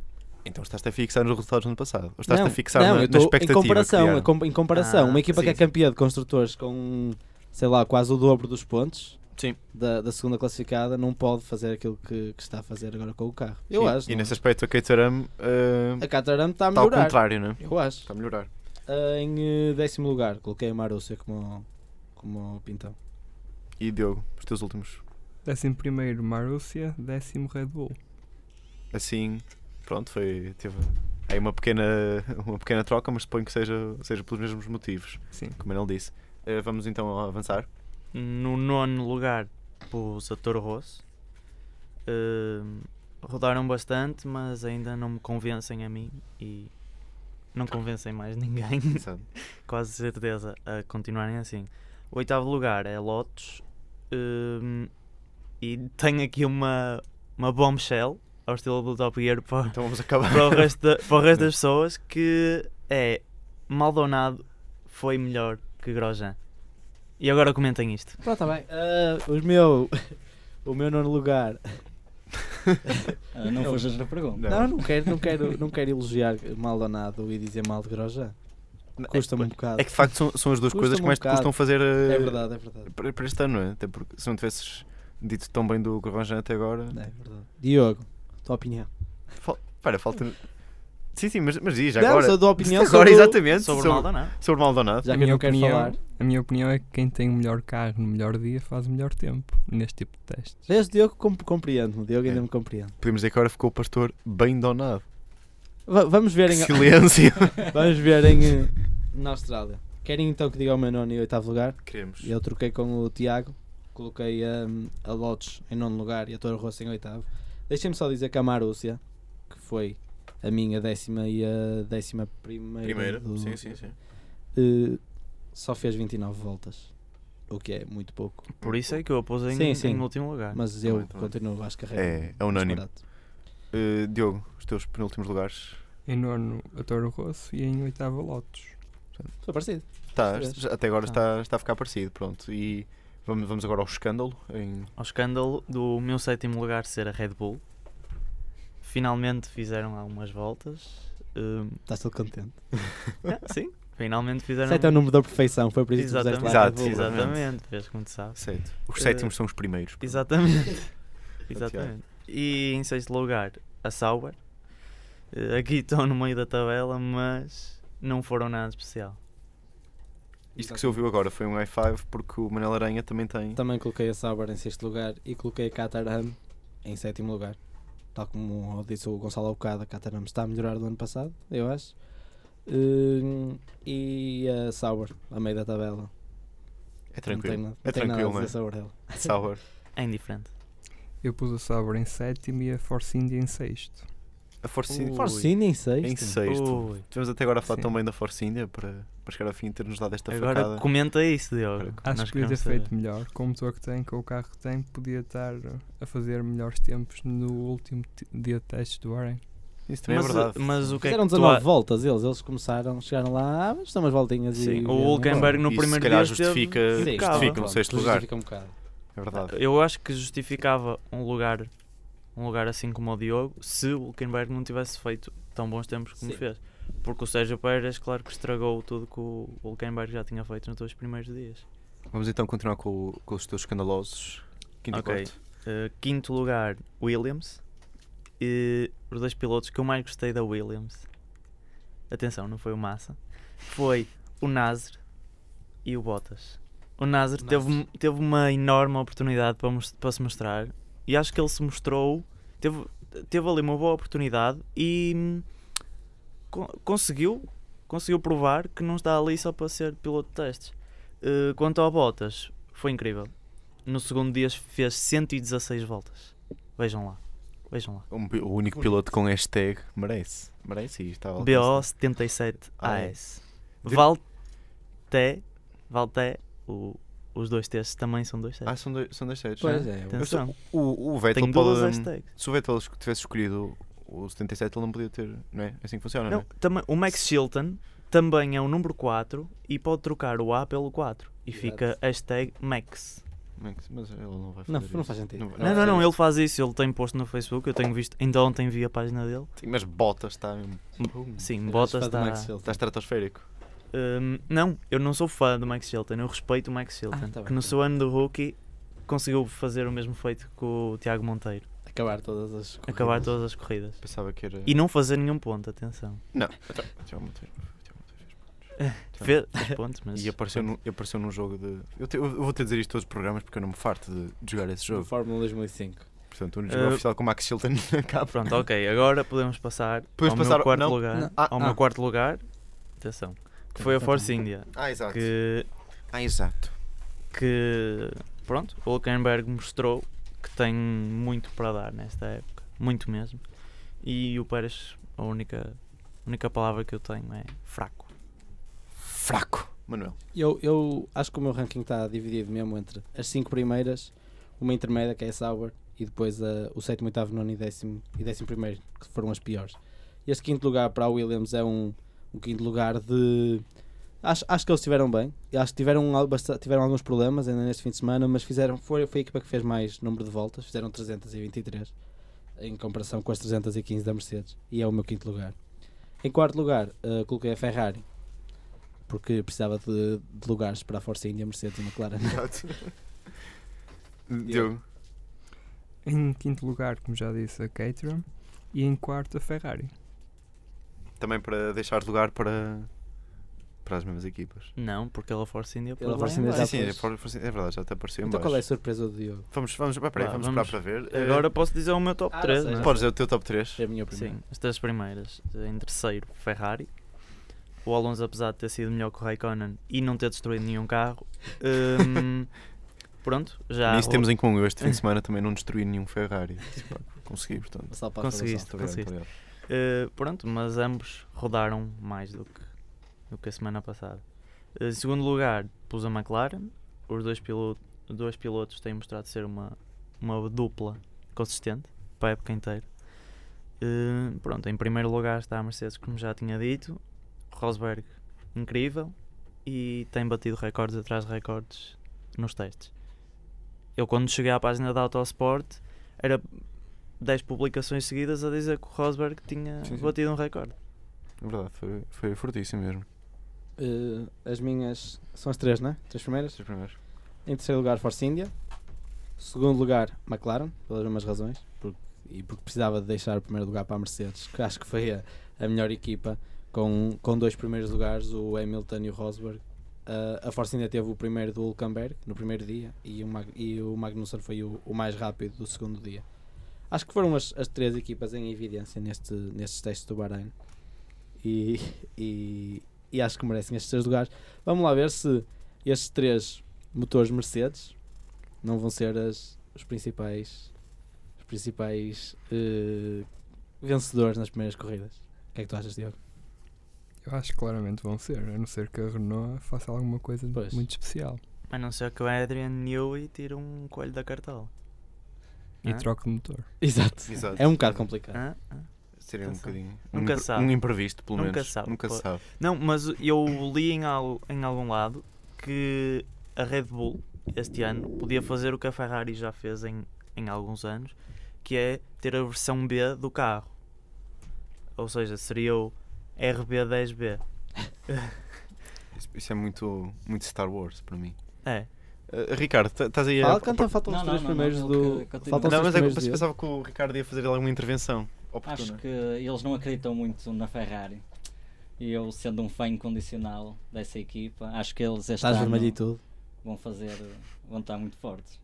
Então estás-te a fixar nos resultados do ano passado? Ou estás-te não, a fixar não, na, eu na tô expectativa? em comparação, em com- em comparação Ah, uma equipa que é sim. campeã de construtores com, sei lá, quase o dobro dos pontos Sim. da, da segunda classificada, não pode fazer aquilo que, que está a fazer agora com o carro. Eu Sim, acho. E não nesse é? aspecto a Caterham uh, A Caterham está a está ao melhorar. contrário, não é? Eu acho. Está a melhorar. Ah, em eh, décimo lugar, coloquei a Marussia como, como pintão. E Diogo, os teus últimos? Décimo primeiro Marussia, décimo Red Bull. Assim, pronto, foi. Teve aí uma pequena, uma pequena troca, mas suponho que seja, seja pelos mesmos motivos, Sim. como ele disse. Uh, vamos então avançar. No nono lugar pus a Toro Rosso. Eh, rodaram bastante, mas ainda não me convencem a mim e não convencem mais ninguém, quase certeza, a continuarem assim. O oitavo lugar é Lotus eh, e tenho aqui uma, uma bombshell ao estilo do Top Gear para, Então vamos acabar. para, o resto da- para o resto das pessoas que é Maldonado foi melhor que Grosjean. E agora comentem isto. Pronto, está bem. Ah, os meu, o meu nono lugar. Ah, não fujas da pergunta. Não, não quero, não quero, não quero elogiar Maldonado e dizer mal de Grosjean. Custa-me um bocado. É que de facto são, são as duas coisas que um mais te bocado. custam fazer uh, É verdade, é verdade. para, para este ano, não é? Até porque se não tivesses dito tão bem do Grosjean até agora. É verdade. Diogo, tua opinião. Fal- Para, falta. Sim, sim, mas, mas diz Não, agora. sou da opinião agora, sobre o- exatamente. Sobre sobre, Maldonado. sobre Maldonado. Já a que eu minha não quero opinião, falar. A minha opinião é que quem tem o melhor carro no melhor dia faz o melhor tempo neste tipo de testes. Desde Diogo comp compreendo-me. Diogo ainda É. me compreende. Podemos dizer que agora ficou o pastor bem donado. Va- vamos ver em, Silêncio. vamos ver em, na Austrália. Querem então que diga o meu nono e oitavo lugar? Queremos. Eu troquei com o Tiago. Coloquei um, a Lotus em nono lugar e a Toro Rosso em oitavo. Deixem-me só dizer que a Marúcia, que foi a minha décima e a décima primeira, Primeira. do- Sim, sim, sim. eh, só fez 29 voltas. O que é muito pouco. Por isso é que eu a pus em, Sim, sim. em último lugar. Mas eu Também, também. continuo, que a É, é unânime. Uh, Diogo, os teus penúltimos lugares. Em nono a Toro Rosso e em oitavo Lotus. Foi parecido. Tá, até agora Tá. está, está a ficar parecido. Pronto. E vamos, vamos agora ao escândalo. Em... Ao escândalo do meu sétimo lugar ser a Red Bull. Finalmente fizeram algumas voltas. Hum, Estás todo contente. ah, sim, finalmente fizeram. Sete é o número da perfeição. Foi por isso que lá a Red Exato. Exatamente, vês como tu sabes. Aceito. Os Eh, sétimos são os primeiros. pronto. Exatamente. Exatamente. E em sexto lugar, a Sauber. Eh, Aqui estão no meio da tabela, mas não foram nada especial. Isto que se ouviu agora foi um i5 porque o Manel Aranha também tem. Também coloquei a Sauber em sexto lugar e coloquei a Caterham em sétimo lugar. Tal como disse o Gonçalo há bocado, a Caterham está a melhorar do ano passado, eu acho. Hum, e a Sauber, a meio da tabela. É tranquilo. Não é nada tranquilo, a não é? dizer sobre ela. Sauber. É indiferente. Eu pus a Sauber em sétimo e a Force India em sexto. A Force, Ui. Force India em sexto. em sexto. Ui. Tivemos até agora a falar Sim. tão bem da Force India para, para chegar ao fim e ter-nos dado esta Agora facada. comenta isso, Diogo. Agora Acho Nós que podia ter saber. feito melhor. Com o motor que tem, com o carro que tem, podia estar a fazer melhores tempos no último ti- dia de testes do Bahrein. Isso também Mas, é verdade. mas o que é Fizeram que tu 19 a- voltas eles, eles começaram, chegaram lá, ah, vamos dar umas voltinhas e... Sim, o vieram Hulkenberg no primeiro se calhar dia justifica, impecável. justifica no pronto, sexto lugar. justifica um bocado. É verdade. Eu acho que justificava um lugar, um lugar assim como o Diogo, se o Hulkenberg não tivesse feito tão bons tempos como Sim. fez. Porque o Sérgio Pérez, claro que estragou tudo que o Hulkenberg já tinha feito nos dois primeiros dias. Vamos então continuar com, com os teus escandalosos. Quinto Ok. quarto. Uh, quinto lugar, Williams. E os dois pilotos que eu mais gostei da Williams, atenção, não foi o Massa, foi o Nasr e o Bottas. O Nasr teve, teve uma enorme oportunidade para, para se mostrar e acho que ele se mostrou. Teve, teve ali uma boa oportunidade e hum, co- conseguiu, conseguiu provar que não está ali só para ser piloto de testes. Eh, quanto ao Bottas, foi incrível. No segundo dia fez 116 voltas. Vejam lá. Vejam lá. Um o único piloto com hashtag merece. Merece e estava BO 77 Ah, é. Valté, Valté, o- os dois testes também são dois Ah, testes. são dois, são dois sets. Pois não é. Eu Atenção. sou- o, o Vettel Tem duas pode. hashtags. Se o Vettel tivesse escolhido o 77, ele não podia ter. Não é? Assim que funciona, não, Não, também, o Max Chilton também é o número 4 e pode trocar o A pelo 4 e Exato. fica hashtag Max. é? Mas ele não vai fazer Não, isso. não faz sentido. Não, não, fazer não, isso. ele faz isso, ele tem posto no Facebook, eu tenho visto, ainda ontem vi a página dele. Sim, mas Bottas está mesmo. Sim, És Bottas está. Max. Está estratosférico. Hum, não, eu não sou fã do Max Chilton, eu respeito o Max Chilton, Ah, tá que no tá seu ano de rookie conseguiu fazer o mesmo feito que o Tiago Monteiro, Acabar todas as corridas. acabar todas as corridas. Pensava que era. E não fazer nenhum ponto, atenção. Não. Então, Tiago Monteiro- Tiago Monteiro fez pontos. Mas. E apareceu, num, e apareceu num jogo de. Eu, te- eu vou ter de dizer isto todos os programas porque eu não me farto de, de jogar esse No jogo. Fórmula 2005. Portanto, o único jogo Uh, oficial com o Max Chilton acaba. Pronto, ok, agora podemos passar Podemos ao passar- meu quarto não, lugar. não. Ah, ao ah. meu quarto lugar, atenção, que foi a Force India. Ah, exato. Que, Ah, exato. que pronto, o Hulkenberg mostrou que tem muito para dar nesta época, muito mesmo. E o Pérez, a única, única palavra que eu tenho é fraco. Fraco. Manuel. Eu, eu acho que o meu ranking está dividido mesmo entre as 5 primeiras, uma intermédia que é a Sauber e depois a, o sétimo, oitavo, nono e décimo, e décimo primeiro, que foram as piores. Este quinto lugar para a Williams é um, um quinto lugar de. Acho, acho que eles estiveram bem. Acho que tiveram, tiveram alguns problemas ainda neste fim de semana, mas fizeram, foi, foi a equipa que fez mais número de voltas, fizeram 323 em comparação com as 315 da Mercedes, e é o meu quinto lugar. Em quarto lugar, eh, coloquei a Ferrari, porque precisava de, de lugares para a Force India, Mercedes e McLaren. Exato. Diogo. Em quinto lugar, como já disse, a Caterham. E em quarto, a Ferrari. Também para deixar lugar para. para as mesmas equipas. Não, porque ele é Force India Ele é Force India Sim, já sim, é, é verdade, já te apareceu em Então qual é a baixo. surpresa do Diogo? Vamos, vamos, peraí, Vá, vamos, vamos- esperar para ver. Eh, Agora posso dizer o meu top Ah, 3, não sei? Podes dizer o teu top 3? É a minha primeira. Sim, as três primeiras. Em terceiro, Ferrari. O Alonso, apesar de ter sido melhor que o Raikkonen e não ter destruído nenhum carro, hum, pronto, já. Nisso temos em comum. Eu este fim de semana também não destruí nenhum Ferrari. Pá, Consegui, portanto. Só para a Conseguiste. Obrigado. Uh, pronto, mas ambos rodaram mais do que, do que a semana passada. Uh, Em segundo lugar, pus a McLaren. Os dois, piloto, dois pilotos têm mostrado ser uma, uma dupla consistente para a época inteira. Uh, pronto, em primeiro lugar está a Mercedes, como já tinha dito. Rosberg, incrível. E tem batido recordes atrás de recordes nos testes. Eu, quando cheguei à página da Autosport, era 10 publicações seguidas a dizer que o Rosberg tinha Sim, sim. batido um recorde. É verdade, foi, foi fortíssimo mesmo. Uh, as minhas são as três, não é? Três primeiras. Estes primeiros. Em terceiro lugar, Force India. Segundo lugar, McLaren, pelas mesmas razões. Porque, e porque precisava de deixar o primeiro lugar para a Mercedes, que acho que foi a, a melhor equipa, com, com dois primeiros lugares, o Hamilton e o Rosberg. Uh, a Force India teve o primeiro do Hulkenberg no primeiro dia e o, Mag e o Magnussen foi o, o mais rápido do segundo dia. Acho que foram as, as três equipas em evidência neste, nestes testes do Bahrein e, e, e acho que merecem estes três lugares. Vamos lá ver se estes três motores Mercedes não vão ser as, os principais os principais eh, vencedores nas primeiras corridas. O que é que tu achas, Diogo? Eu acho que claramente vão ser, a não ser que a Renault faça alguma coisa Pois. muito especial. A não ser que o Adrian Newey tire um coelho da cartola. E troque de motor. Exato. Exato. É um bocado complicado. Hã? Hã? Seria um Nunca bocadinho. Nunca um, sabe. Um imprevisto, pelo Nunca menos. sabe. Nunca Pô. sabe. Não, mas eu li em, al- em algum lado que a Red Bull este ano podia fazer o que a Ferrari já fez em, em alguns anos, que é ter a versão B do carro. Ou seja, seria o RB10B. Isso, isso é muito, muito Star Wars para mim. É. Uh, Ricardo, tá- estás aí a. Fala, canta, faltam os Não, três não, primeiros não, do. que- Faltam os Não, mas é que eu pensava que o Ricardo ia fazer alguma intervenção oportuna. Acho que eles não acreditam muito na Ferrari. E eu, sendo um fã incondicional dessa equipa, acho que eles este Estás ano e tudo. vão fazer, vão estar muito fortes.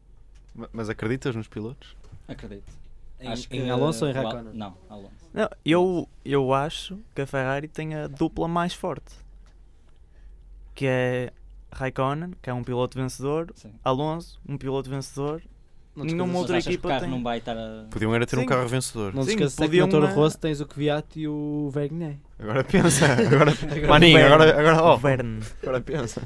Ma- Mas acreditas nos pilotos? Acredito. Em, Acho em que Alonso ou em Raikkonen? Não, Alonso. Não, eu, eu acho que a Ferrari tem a dupla mais forte. Que é Raikkonen, que é um piloto vencedor, Sim. Alonso, um piloto vencedor. Nenhuma esqueças- outra Mas achas que o equipa carro tem. não vai estar a... Podiam era ter um Sim. carro vencedor. Não te Sim, esqueças é que podiam, no Toro eh, Rosso tens o Kvyat e o Vergné. Agora pensa. Agora... Agora Maninho, Verne. agora, agora, oh, Verne. agora pensa.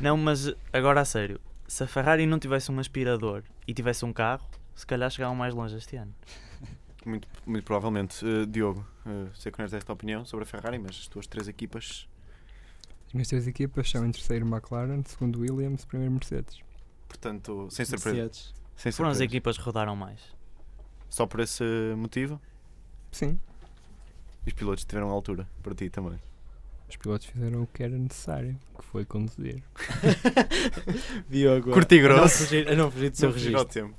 Não, mas agora a sério, se a Ferrari não tivesse um aspirador e tivesse um carro, se calhar chegavam mais longe este ano. Muito, muito provavelmente. Uh, Diogo, uh, sei que não és desta opinião sobre a Ferrari, mas as tuas três equipas. As minhas três equipas são em terceiro McLaren, segundo Williams, primeiro Mercedes. Portanto, sem surpresa. Mercedes. Sem Foram as surpresa. equipas que rodaram mais. Só por esse motivo. Sim, E os pilotos tiveram altura para ti também. os pilotos fizeram o que era necessário, que foi conduzir. Diogo. Curti a não grosso. fugir- A não fugir do seu Não ao registro. tema.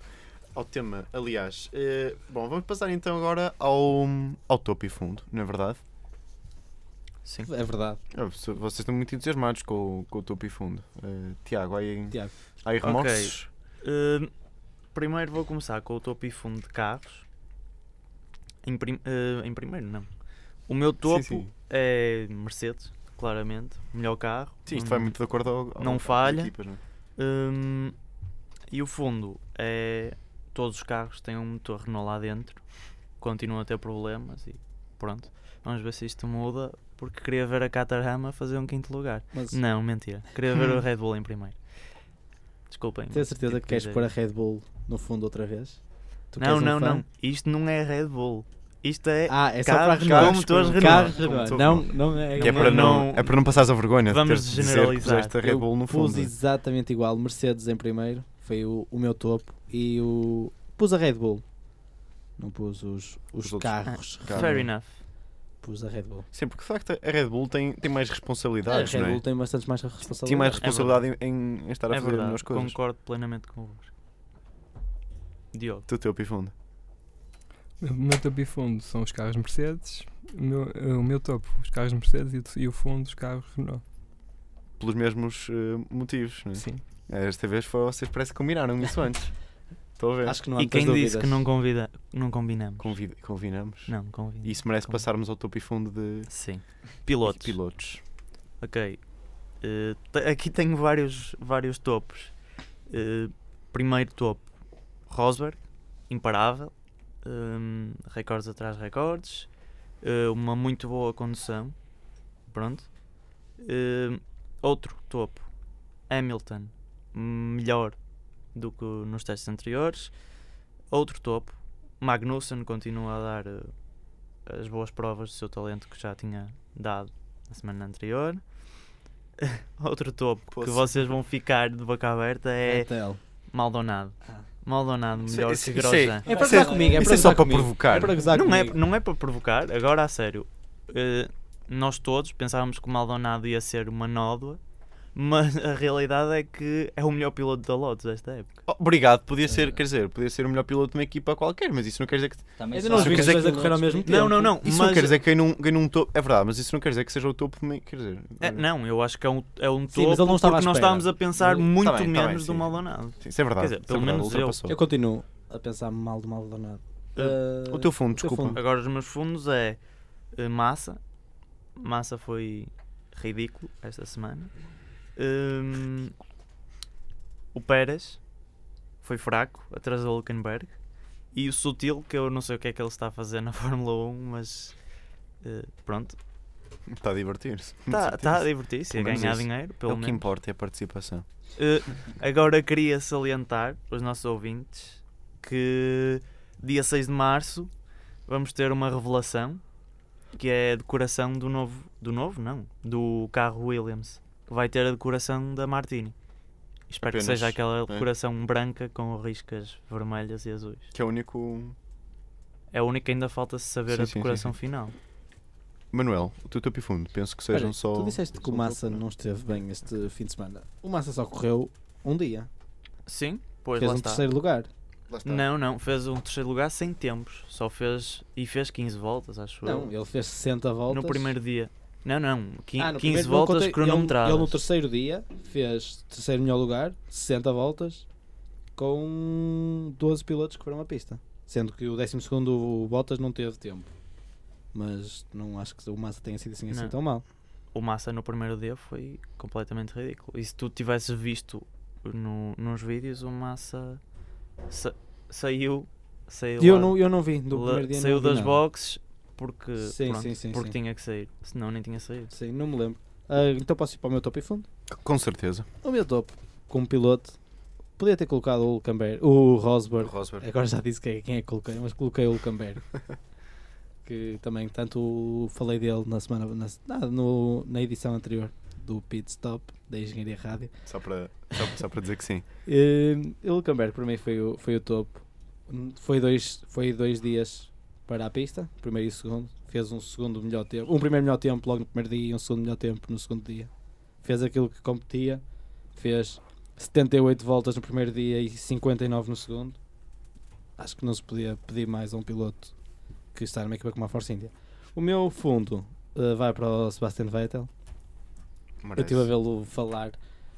Ao tema, aliás. eh, bom, vamos passar então agora ao, ao topo e fundo, não é verdade? Sim. É verdade. Ah, Vocês estão muito entusiasmados com, o- com o topo e fundo. Eh, Tiago, há aí, Tiago. há aí remorsos? Uh, primeiro vou começar com o topo e fundo de carros. Em, prim- uh, em primeiro, não. O meu topo sim. é Mercedes, claramente. Melhor carro. Sim, isto Hum, vai muito de acordo ao, ao, Não falha. equipas, não é? Hum, e o fundo é. Todos os carros têm um motor Renault lá dentro, continuam a ter problemas e pronto. Vamos ver se isto muda, porque queria ver a Caterham a fazer um quinto lugar. Mas Não, mentira. Queria ver o Red Bull em primeiro. Desculpem. tens certeza tive que queres dizer pôr a. Red Bull no fundo outra vez? Tu Não, queres um não, não. Isto não é Red Bull. Isto é. Ah, é só para carros Renault. Carros Renault. motor Não, não é. Que é Não, para não, não- é para não passares a vergonha Vamos de dizer que generalizar. puseste a Red Bull no Pus fundo. exatamente igual. Mercedes em primeiro, foi o, o meu topo. E o. Pus a Red Bull. Não pus os, os, Os carros. Carro. Fair enough. Pus a Red Bull. Sim, porque de facto a Red Bull tem, tem mais A responsabilidades, Red não é? Bull tem bastante mais responsabilidade. Tinha mais É responsabilidade em, em estar a É fazer verdade. melhores coisas. Concordo plenamente convosco. Diogo. Do teu pifundo. O meu topo e fundo são os carros Mercedes, o meu, o meu topo, os carros Mercedes e o, e o fundo, os carros Renault. Pelos mesmos eh, motivos, não é? Sim. Esta vez foi, vocês parece que combinaram isso antes. Estou a ver. Acho que não há E muitas quem dúvidas. disse que não, convida, não combinamos? Convid- convinamos. Não, convida. E isso merece passarmos ao topo e fundo de Sim. Pilotos. pilotos. Ok. Eh, te- aqui tenho vários, vários topos. Eh, primeiro topo, Rosberg, imparável. Hum, recordes atrás de recordes. Eh, uma muito boa condução. Pronto. Eh, outro topo, Hamilton, melhor do que nos testes anteriores. Outro topo, Magnussen continua a dar eh, as boas provas do seu talento que já tinha dado na semana anterior. Outro topo que vocês vão ficar de boca aberta é Vettel. Maldonado. Ah. Maldonado, Isso- melhor isso- que isso Grosjean. É para Isso gozar é- comigo, é isso para é só gozar para comigo. provocar. É para gozar Não é, comigo. não é para provocar, agora a sério. eh, nós todos pensávamos que o Maldonado ia ser uma nódoa, mas a realidade é que é o melhor piloto da Lotus desta época. Oh, obrigado, podia ser, quer dizer, podia ser o melhor piloto de uma equipa qualquer, mas isso não quer dizer que. Também não vi quer dizer que a correr ao mesmo tempo. Não, não, não. Isso mas não quer dizer que ganhe um, ganhe um topo. É verdade, mas isso não quer dizer que seja o topo. Quer dizer, É, não, eu acho que é um, é um Sim, topo mas ele não estava porque nós estávamos a pensar Ele- muito Tá bem, tá bem, menos do sim. Maldonado. Sim, isso é verdade. Quer dizer, é pelo verdade, menos eu. Eu continuo a pensar mal do Maldonado. Eh, Uh, O teu fundo, o teu desculpa. fundo. Agora os meus fundos é eh, Massa. Massa foi ridículo esta semana. Hum, o Pérez foi fraco, atrasou o Hülkenberg. E o Sutil, que eu não sei o que é que ele está a fazer na Fórmula 1, mas eh, pronto, Está a divertir-se. está Com tá a divertir-se, a menos ganhar isso. dinheiro, É pelo o que menos. importa, é a participação. Eh, agora queria salientar os nossos ouvintes que dia 6 de março vamos ter uma revelação que é a decoração do novo, do novo não, do carro Williams, que vai ter a decoração da Martini. Espero Apenas, que seja aquela é? decoração branca com riscas vermelhas e azuis. Que é o único. É a única que ainda falta saber Sim, a sim, sim, decoração sim. final. Manuel, o teu topo e fundo, penso que sejam Olha, só. Tu disseste que o Massa topo, não esteve bem este fim de semana. O Massa só correu um dia. Sim, pois Fez lá um está. terceiro lugar. Não, não, fez um terceiro lugar sem tempos. Só fez. E fez 15 voltas, acho eu. Não, ele fez 60 voltas. No primeiro dia. Não, não. qui- Ah, no 15 primeiro não voltas contei- cronometradas. Ele, ele no terceiro dia fez terceiro melhor lugar, 60 voltas, com 12 pilotos que foram à pista. Sendo que o 12 o Bottas não teve tempo. Mas não acho que o Massa tenha sido assim, assim tão mal. O Massa no primeiro dia foi completamente ridículo. E se tu tivesses visto no, nos vídeos, o Massa sa- saiu. Saiu, eu lá- não, eu não vi, do primeiro dia saiu das boxes porque, Sim, pronto, sim, sim, porque sim. tinha que sair. Senão nem tinha saído. Sim, não me lembro. Ah, então posso ir para o meu top e fundo? Com certeza. O meu top, como piloto, podia ter colocado o Hulkenberg, o Rosberg. Rosberg. Agora já disse quem, quem é que coloquei, mas coloquei o Hulkenberg. que também, tanto falei dele na semana, na, ah, no, na edição anterior do Pit Stop da Engenharia Rádio. Só para, só, só para dizer que sim. Eh, o Hulkenberg para mim foi o, foi o topo. Foi dois, foi dois dias para a pista, primeiro e segundo. Fez um segundo melhor tempo, um primeiro melhor tempo logo no primeiro dia e um segundo melhor tempo no segundo dia. Fez aquilo que competia, fez 78 voltas no primeiro dia e 59 no segundo. Acho que não se podia pedir mais a um piloto que está numa equipa como a Force India. O meu fundo eh, vai para o Sebastian Vettel. Eu Merece. estive a vê-lo falar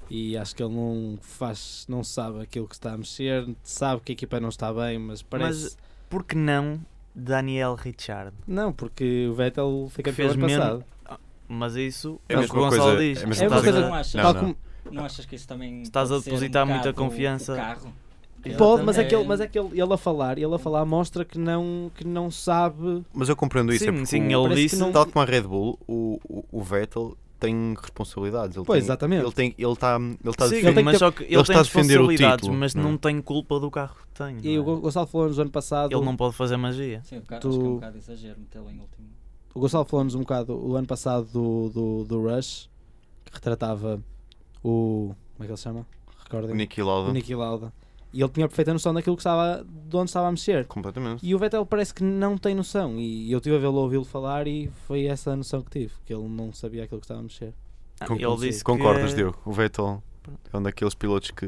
e acho que ele não faz, não sabe aquilo que está a mexer, sabe que a equipa não está bem, mas parece. Por que não Daniel Richard? Não, porque o Vettel foi Que campeão fez ano menos- passado. Mas isso É é o que o Gonçalo coisa- diz. é a mesma É coisa- Não achas, Não, não. não achas que isso também Estás a ser um depositar muita confiança. o carro? Pode, mas é É- que, ele, mas é que ele, ele a falar, ele a falar mostra que não, que não sabe. Mas eu compreendo isso. é Sim, porque sim, ele parece que disse. não- Tal como a Red Bull, o, o, o Vettel tem responsabilidades. Ele Pois, tem, exatamente. Ele está ele tá, ele tá a defender- tem mas só que ele, ele tem está a defender o responsabilidades, título, mas não é? não tem culpa do carro que tem. E o é? Gonçalo falou-nos ano passado. Ele não pode fazer magia. Sim, o carro Tu- acho que é um bocado exagero metê-lo em último. O Gonçalo falou-nos um bocado o ano passado do, do, do Rush, que retratava o. Como é que ele se chama? Recordem. o Niki O Lauda. Niki Lauda. E ele tinha perfeita noção daquilo que estava, de onde estava a mexer. Completamente. E o Vettel parece que não tem noção. E eu tive a vê-lo ouvi-lo falar e foi essa a noção que tive. Que ele não sabia aquilo que estava a mexer. Ah, Con- ele disse Concordas, que... Diogo? O Vettel é um daqueles pilotos que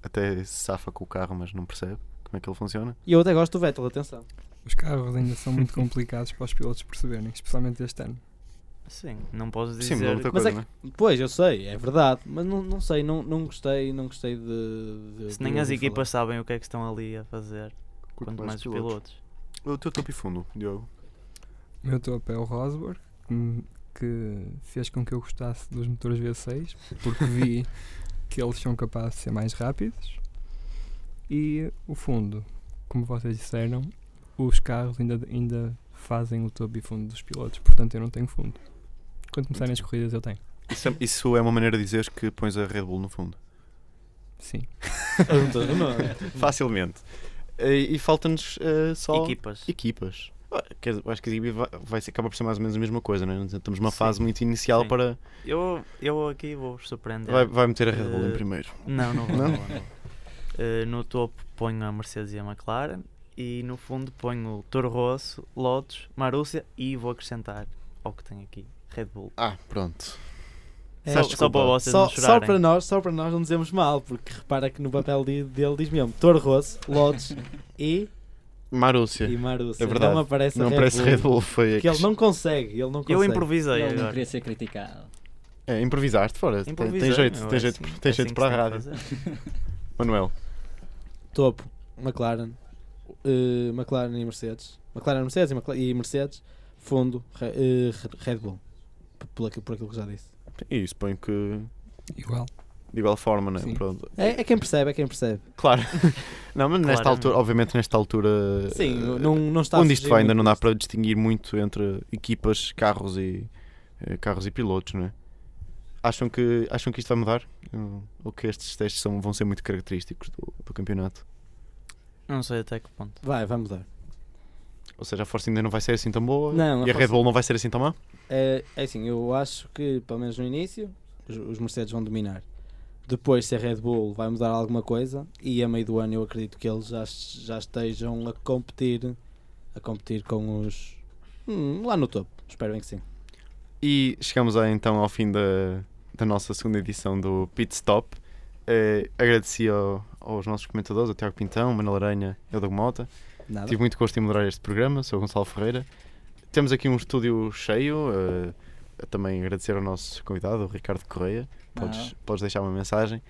até se safa com o carro, mas não percebe como é que ele funciona. E eu até gosto do Vettel, atenção. Os carros ainda são muito complicados para os pilotos perceberem, especialmente este ano. Sim, não podes Sim, dizer. mudou muita Mas coisa, é não é? Pois, eu sei, é verdade. Mas não, não sei, não, não gostei, não gostei de. de- Se de nem as equipas sabem o que é que estão ali a fazer, Quanto quanto mais os pilotos. pilotos. O teu topo e fundo, Diogo. O meu topo é o Rosberg, que, que fez com que eu gostasse dos motores V6, porque vi que eles são capazes de ser mais rápidos. E o fundo, como vocês disseram, os carros ainda, ainda fazem o topo e fundo dos pilotos, portanto eu não tenho fundo. Quando começarem as corridas eu tenho. Isso é, isso é uma maneira de dizeres que pões a Red Bull no fundo. Sim. Facilmente. E, e falta-nos eh, só Equipas. equipas. Ah, dizer, eu acho que a equipa vai, vai ser, acaba por ser mais ou menos a mesma coisa, não é? Estamos numa Sim. fase muito inicial Sim. para. Eu, eu aqui vou surpreender. Vai, vai meter a Red Bull em Eh, primeiro. Não, não vou. Não? não vou, não vou. Eh, no topo ponho a Mercedes e a McLaren e no fundo ponho o Toro Rosso, Lotus, Marúcia e vou acrescentar ao que tem aqui, Red Bull. Ah, pronto. É, só, só para vocês Só, não só chorarem. para nós, só para nós não dizemos mal, porque repara que no papel de- dele diz mesmo Toro Rosso, Lotus e, Marúcia. e Marúcia. É verdade. Não aparece não Red Bull, Red Bull, foi. Que ele não consegue, ele não consegue. Eu improvisei Ele não queria ser criticado. É, improvisaste fora. Tem, Improvisei, tem jeito, tem é jeito, assim- tem é jeito assim para a rádio. Manuel. Topo, McLaren, eh, McLaren e Mercedes. McLaren, Mercedes e, Mcla- e Mercedes. Fundo, eh, Red Bull. Por aquilo, por aquilo que já disse. E suponho que Igual. de igual forma, não é? É, é quem percebe, é quem percebe. Claro. não, mas nesta Claramente. altura, obviamente nesta altura. Sim, eh, não, não está a onde isto vai ainda não dá para distinguir muito entre equipas, carros e eh, carros e pilotos, não é? Acham que, acham que isto vai mudar? Ou que estes testes são, vão ser muito característicos do, do campeonato? Não sei até que ponto. Vai, vai mudar. Ou seja, a Força ainda não vai ser assim tão boa Não, a e a Red Force- Bull não vai ser assim tão má? É, é assim, eu acho que, pelo menos no início, os, os Mercedes vão dominar. Depois, se a Red Bull vai mudar alguma coisa, e a meio do ano eu acredito que eles já, já estejam a competir a competir com os hum, lá no topo. Espero bem que sim. E chegamos aí, então ao fim da, da nossa segunda edição do Pit Stop. Eh, agradeci ao- aos nossos comentadores, o Tiago Pintão, o Manuel Aranha e o Doug Mota. Nada. Tive muito gosto em moderar este programa, sou o Gonçalo Ferreira temos aqui um estúdio cheio. Uh, também agradecer ao nosso convidado, o Ricardo Correia. Podes, ah. podes deixar uma mensagem.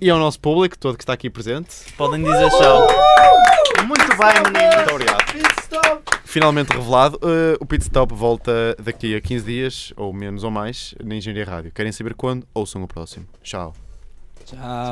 E ao nosso público todo que está aqui presente. Podem dizer tchau. Muito bem, menino Muito obrigado. Finalmente revelado, uh, o Pit Stop volta daqui a 15 dias, ou menos ou mais, na Engenharia Rádio. Querem saber quando? Ouçam o próximo. Tchau. Tchau.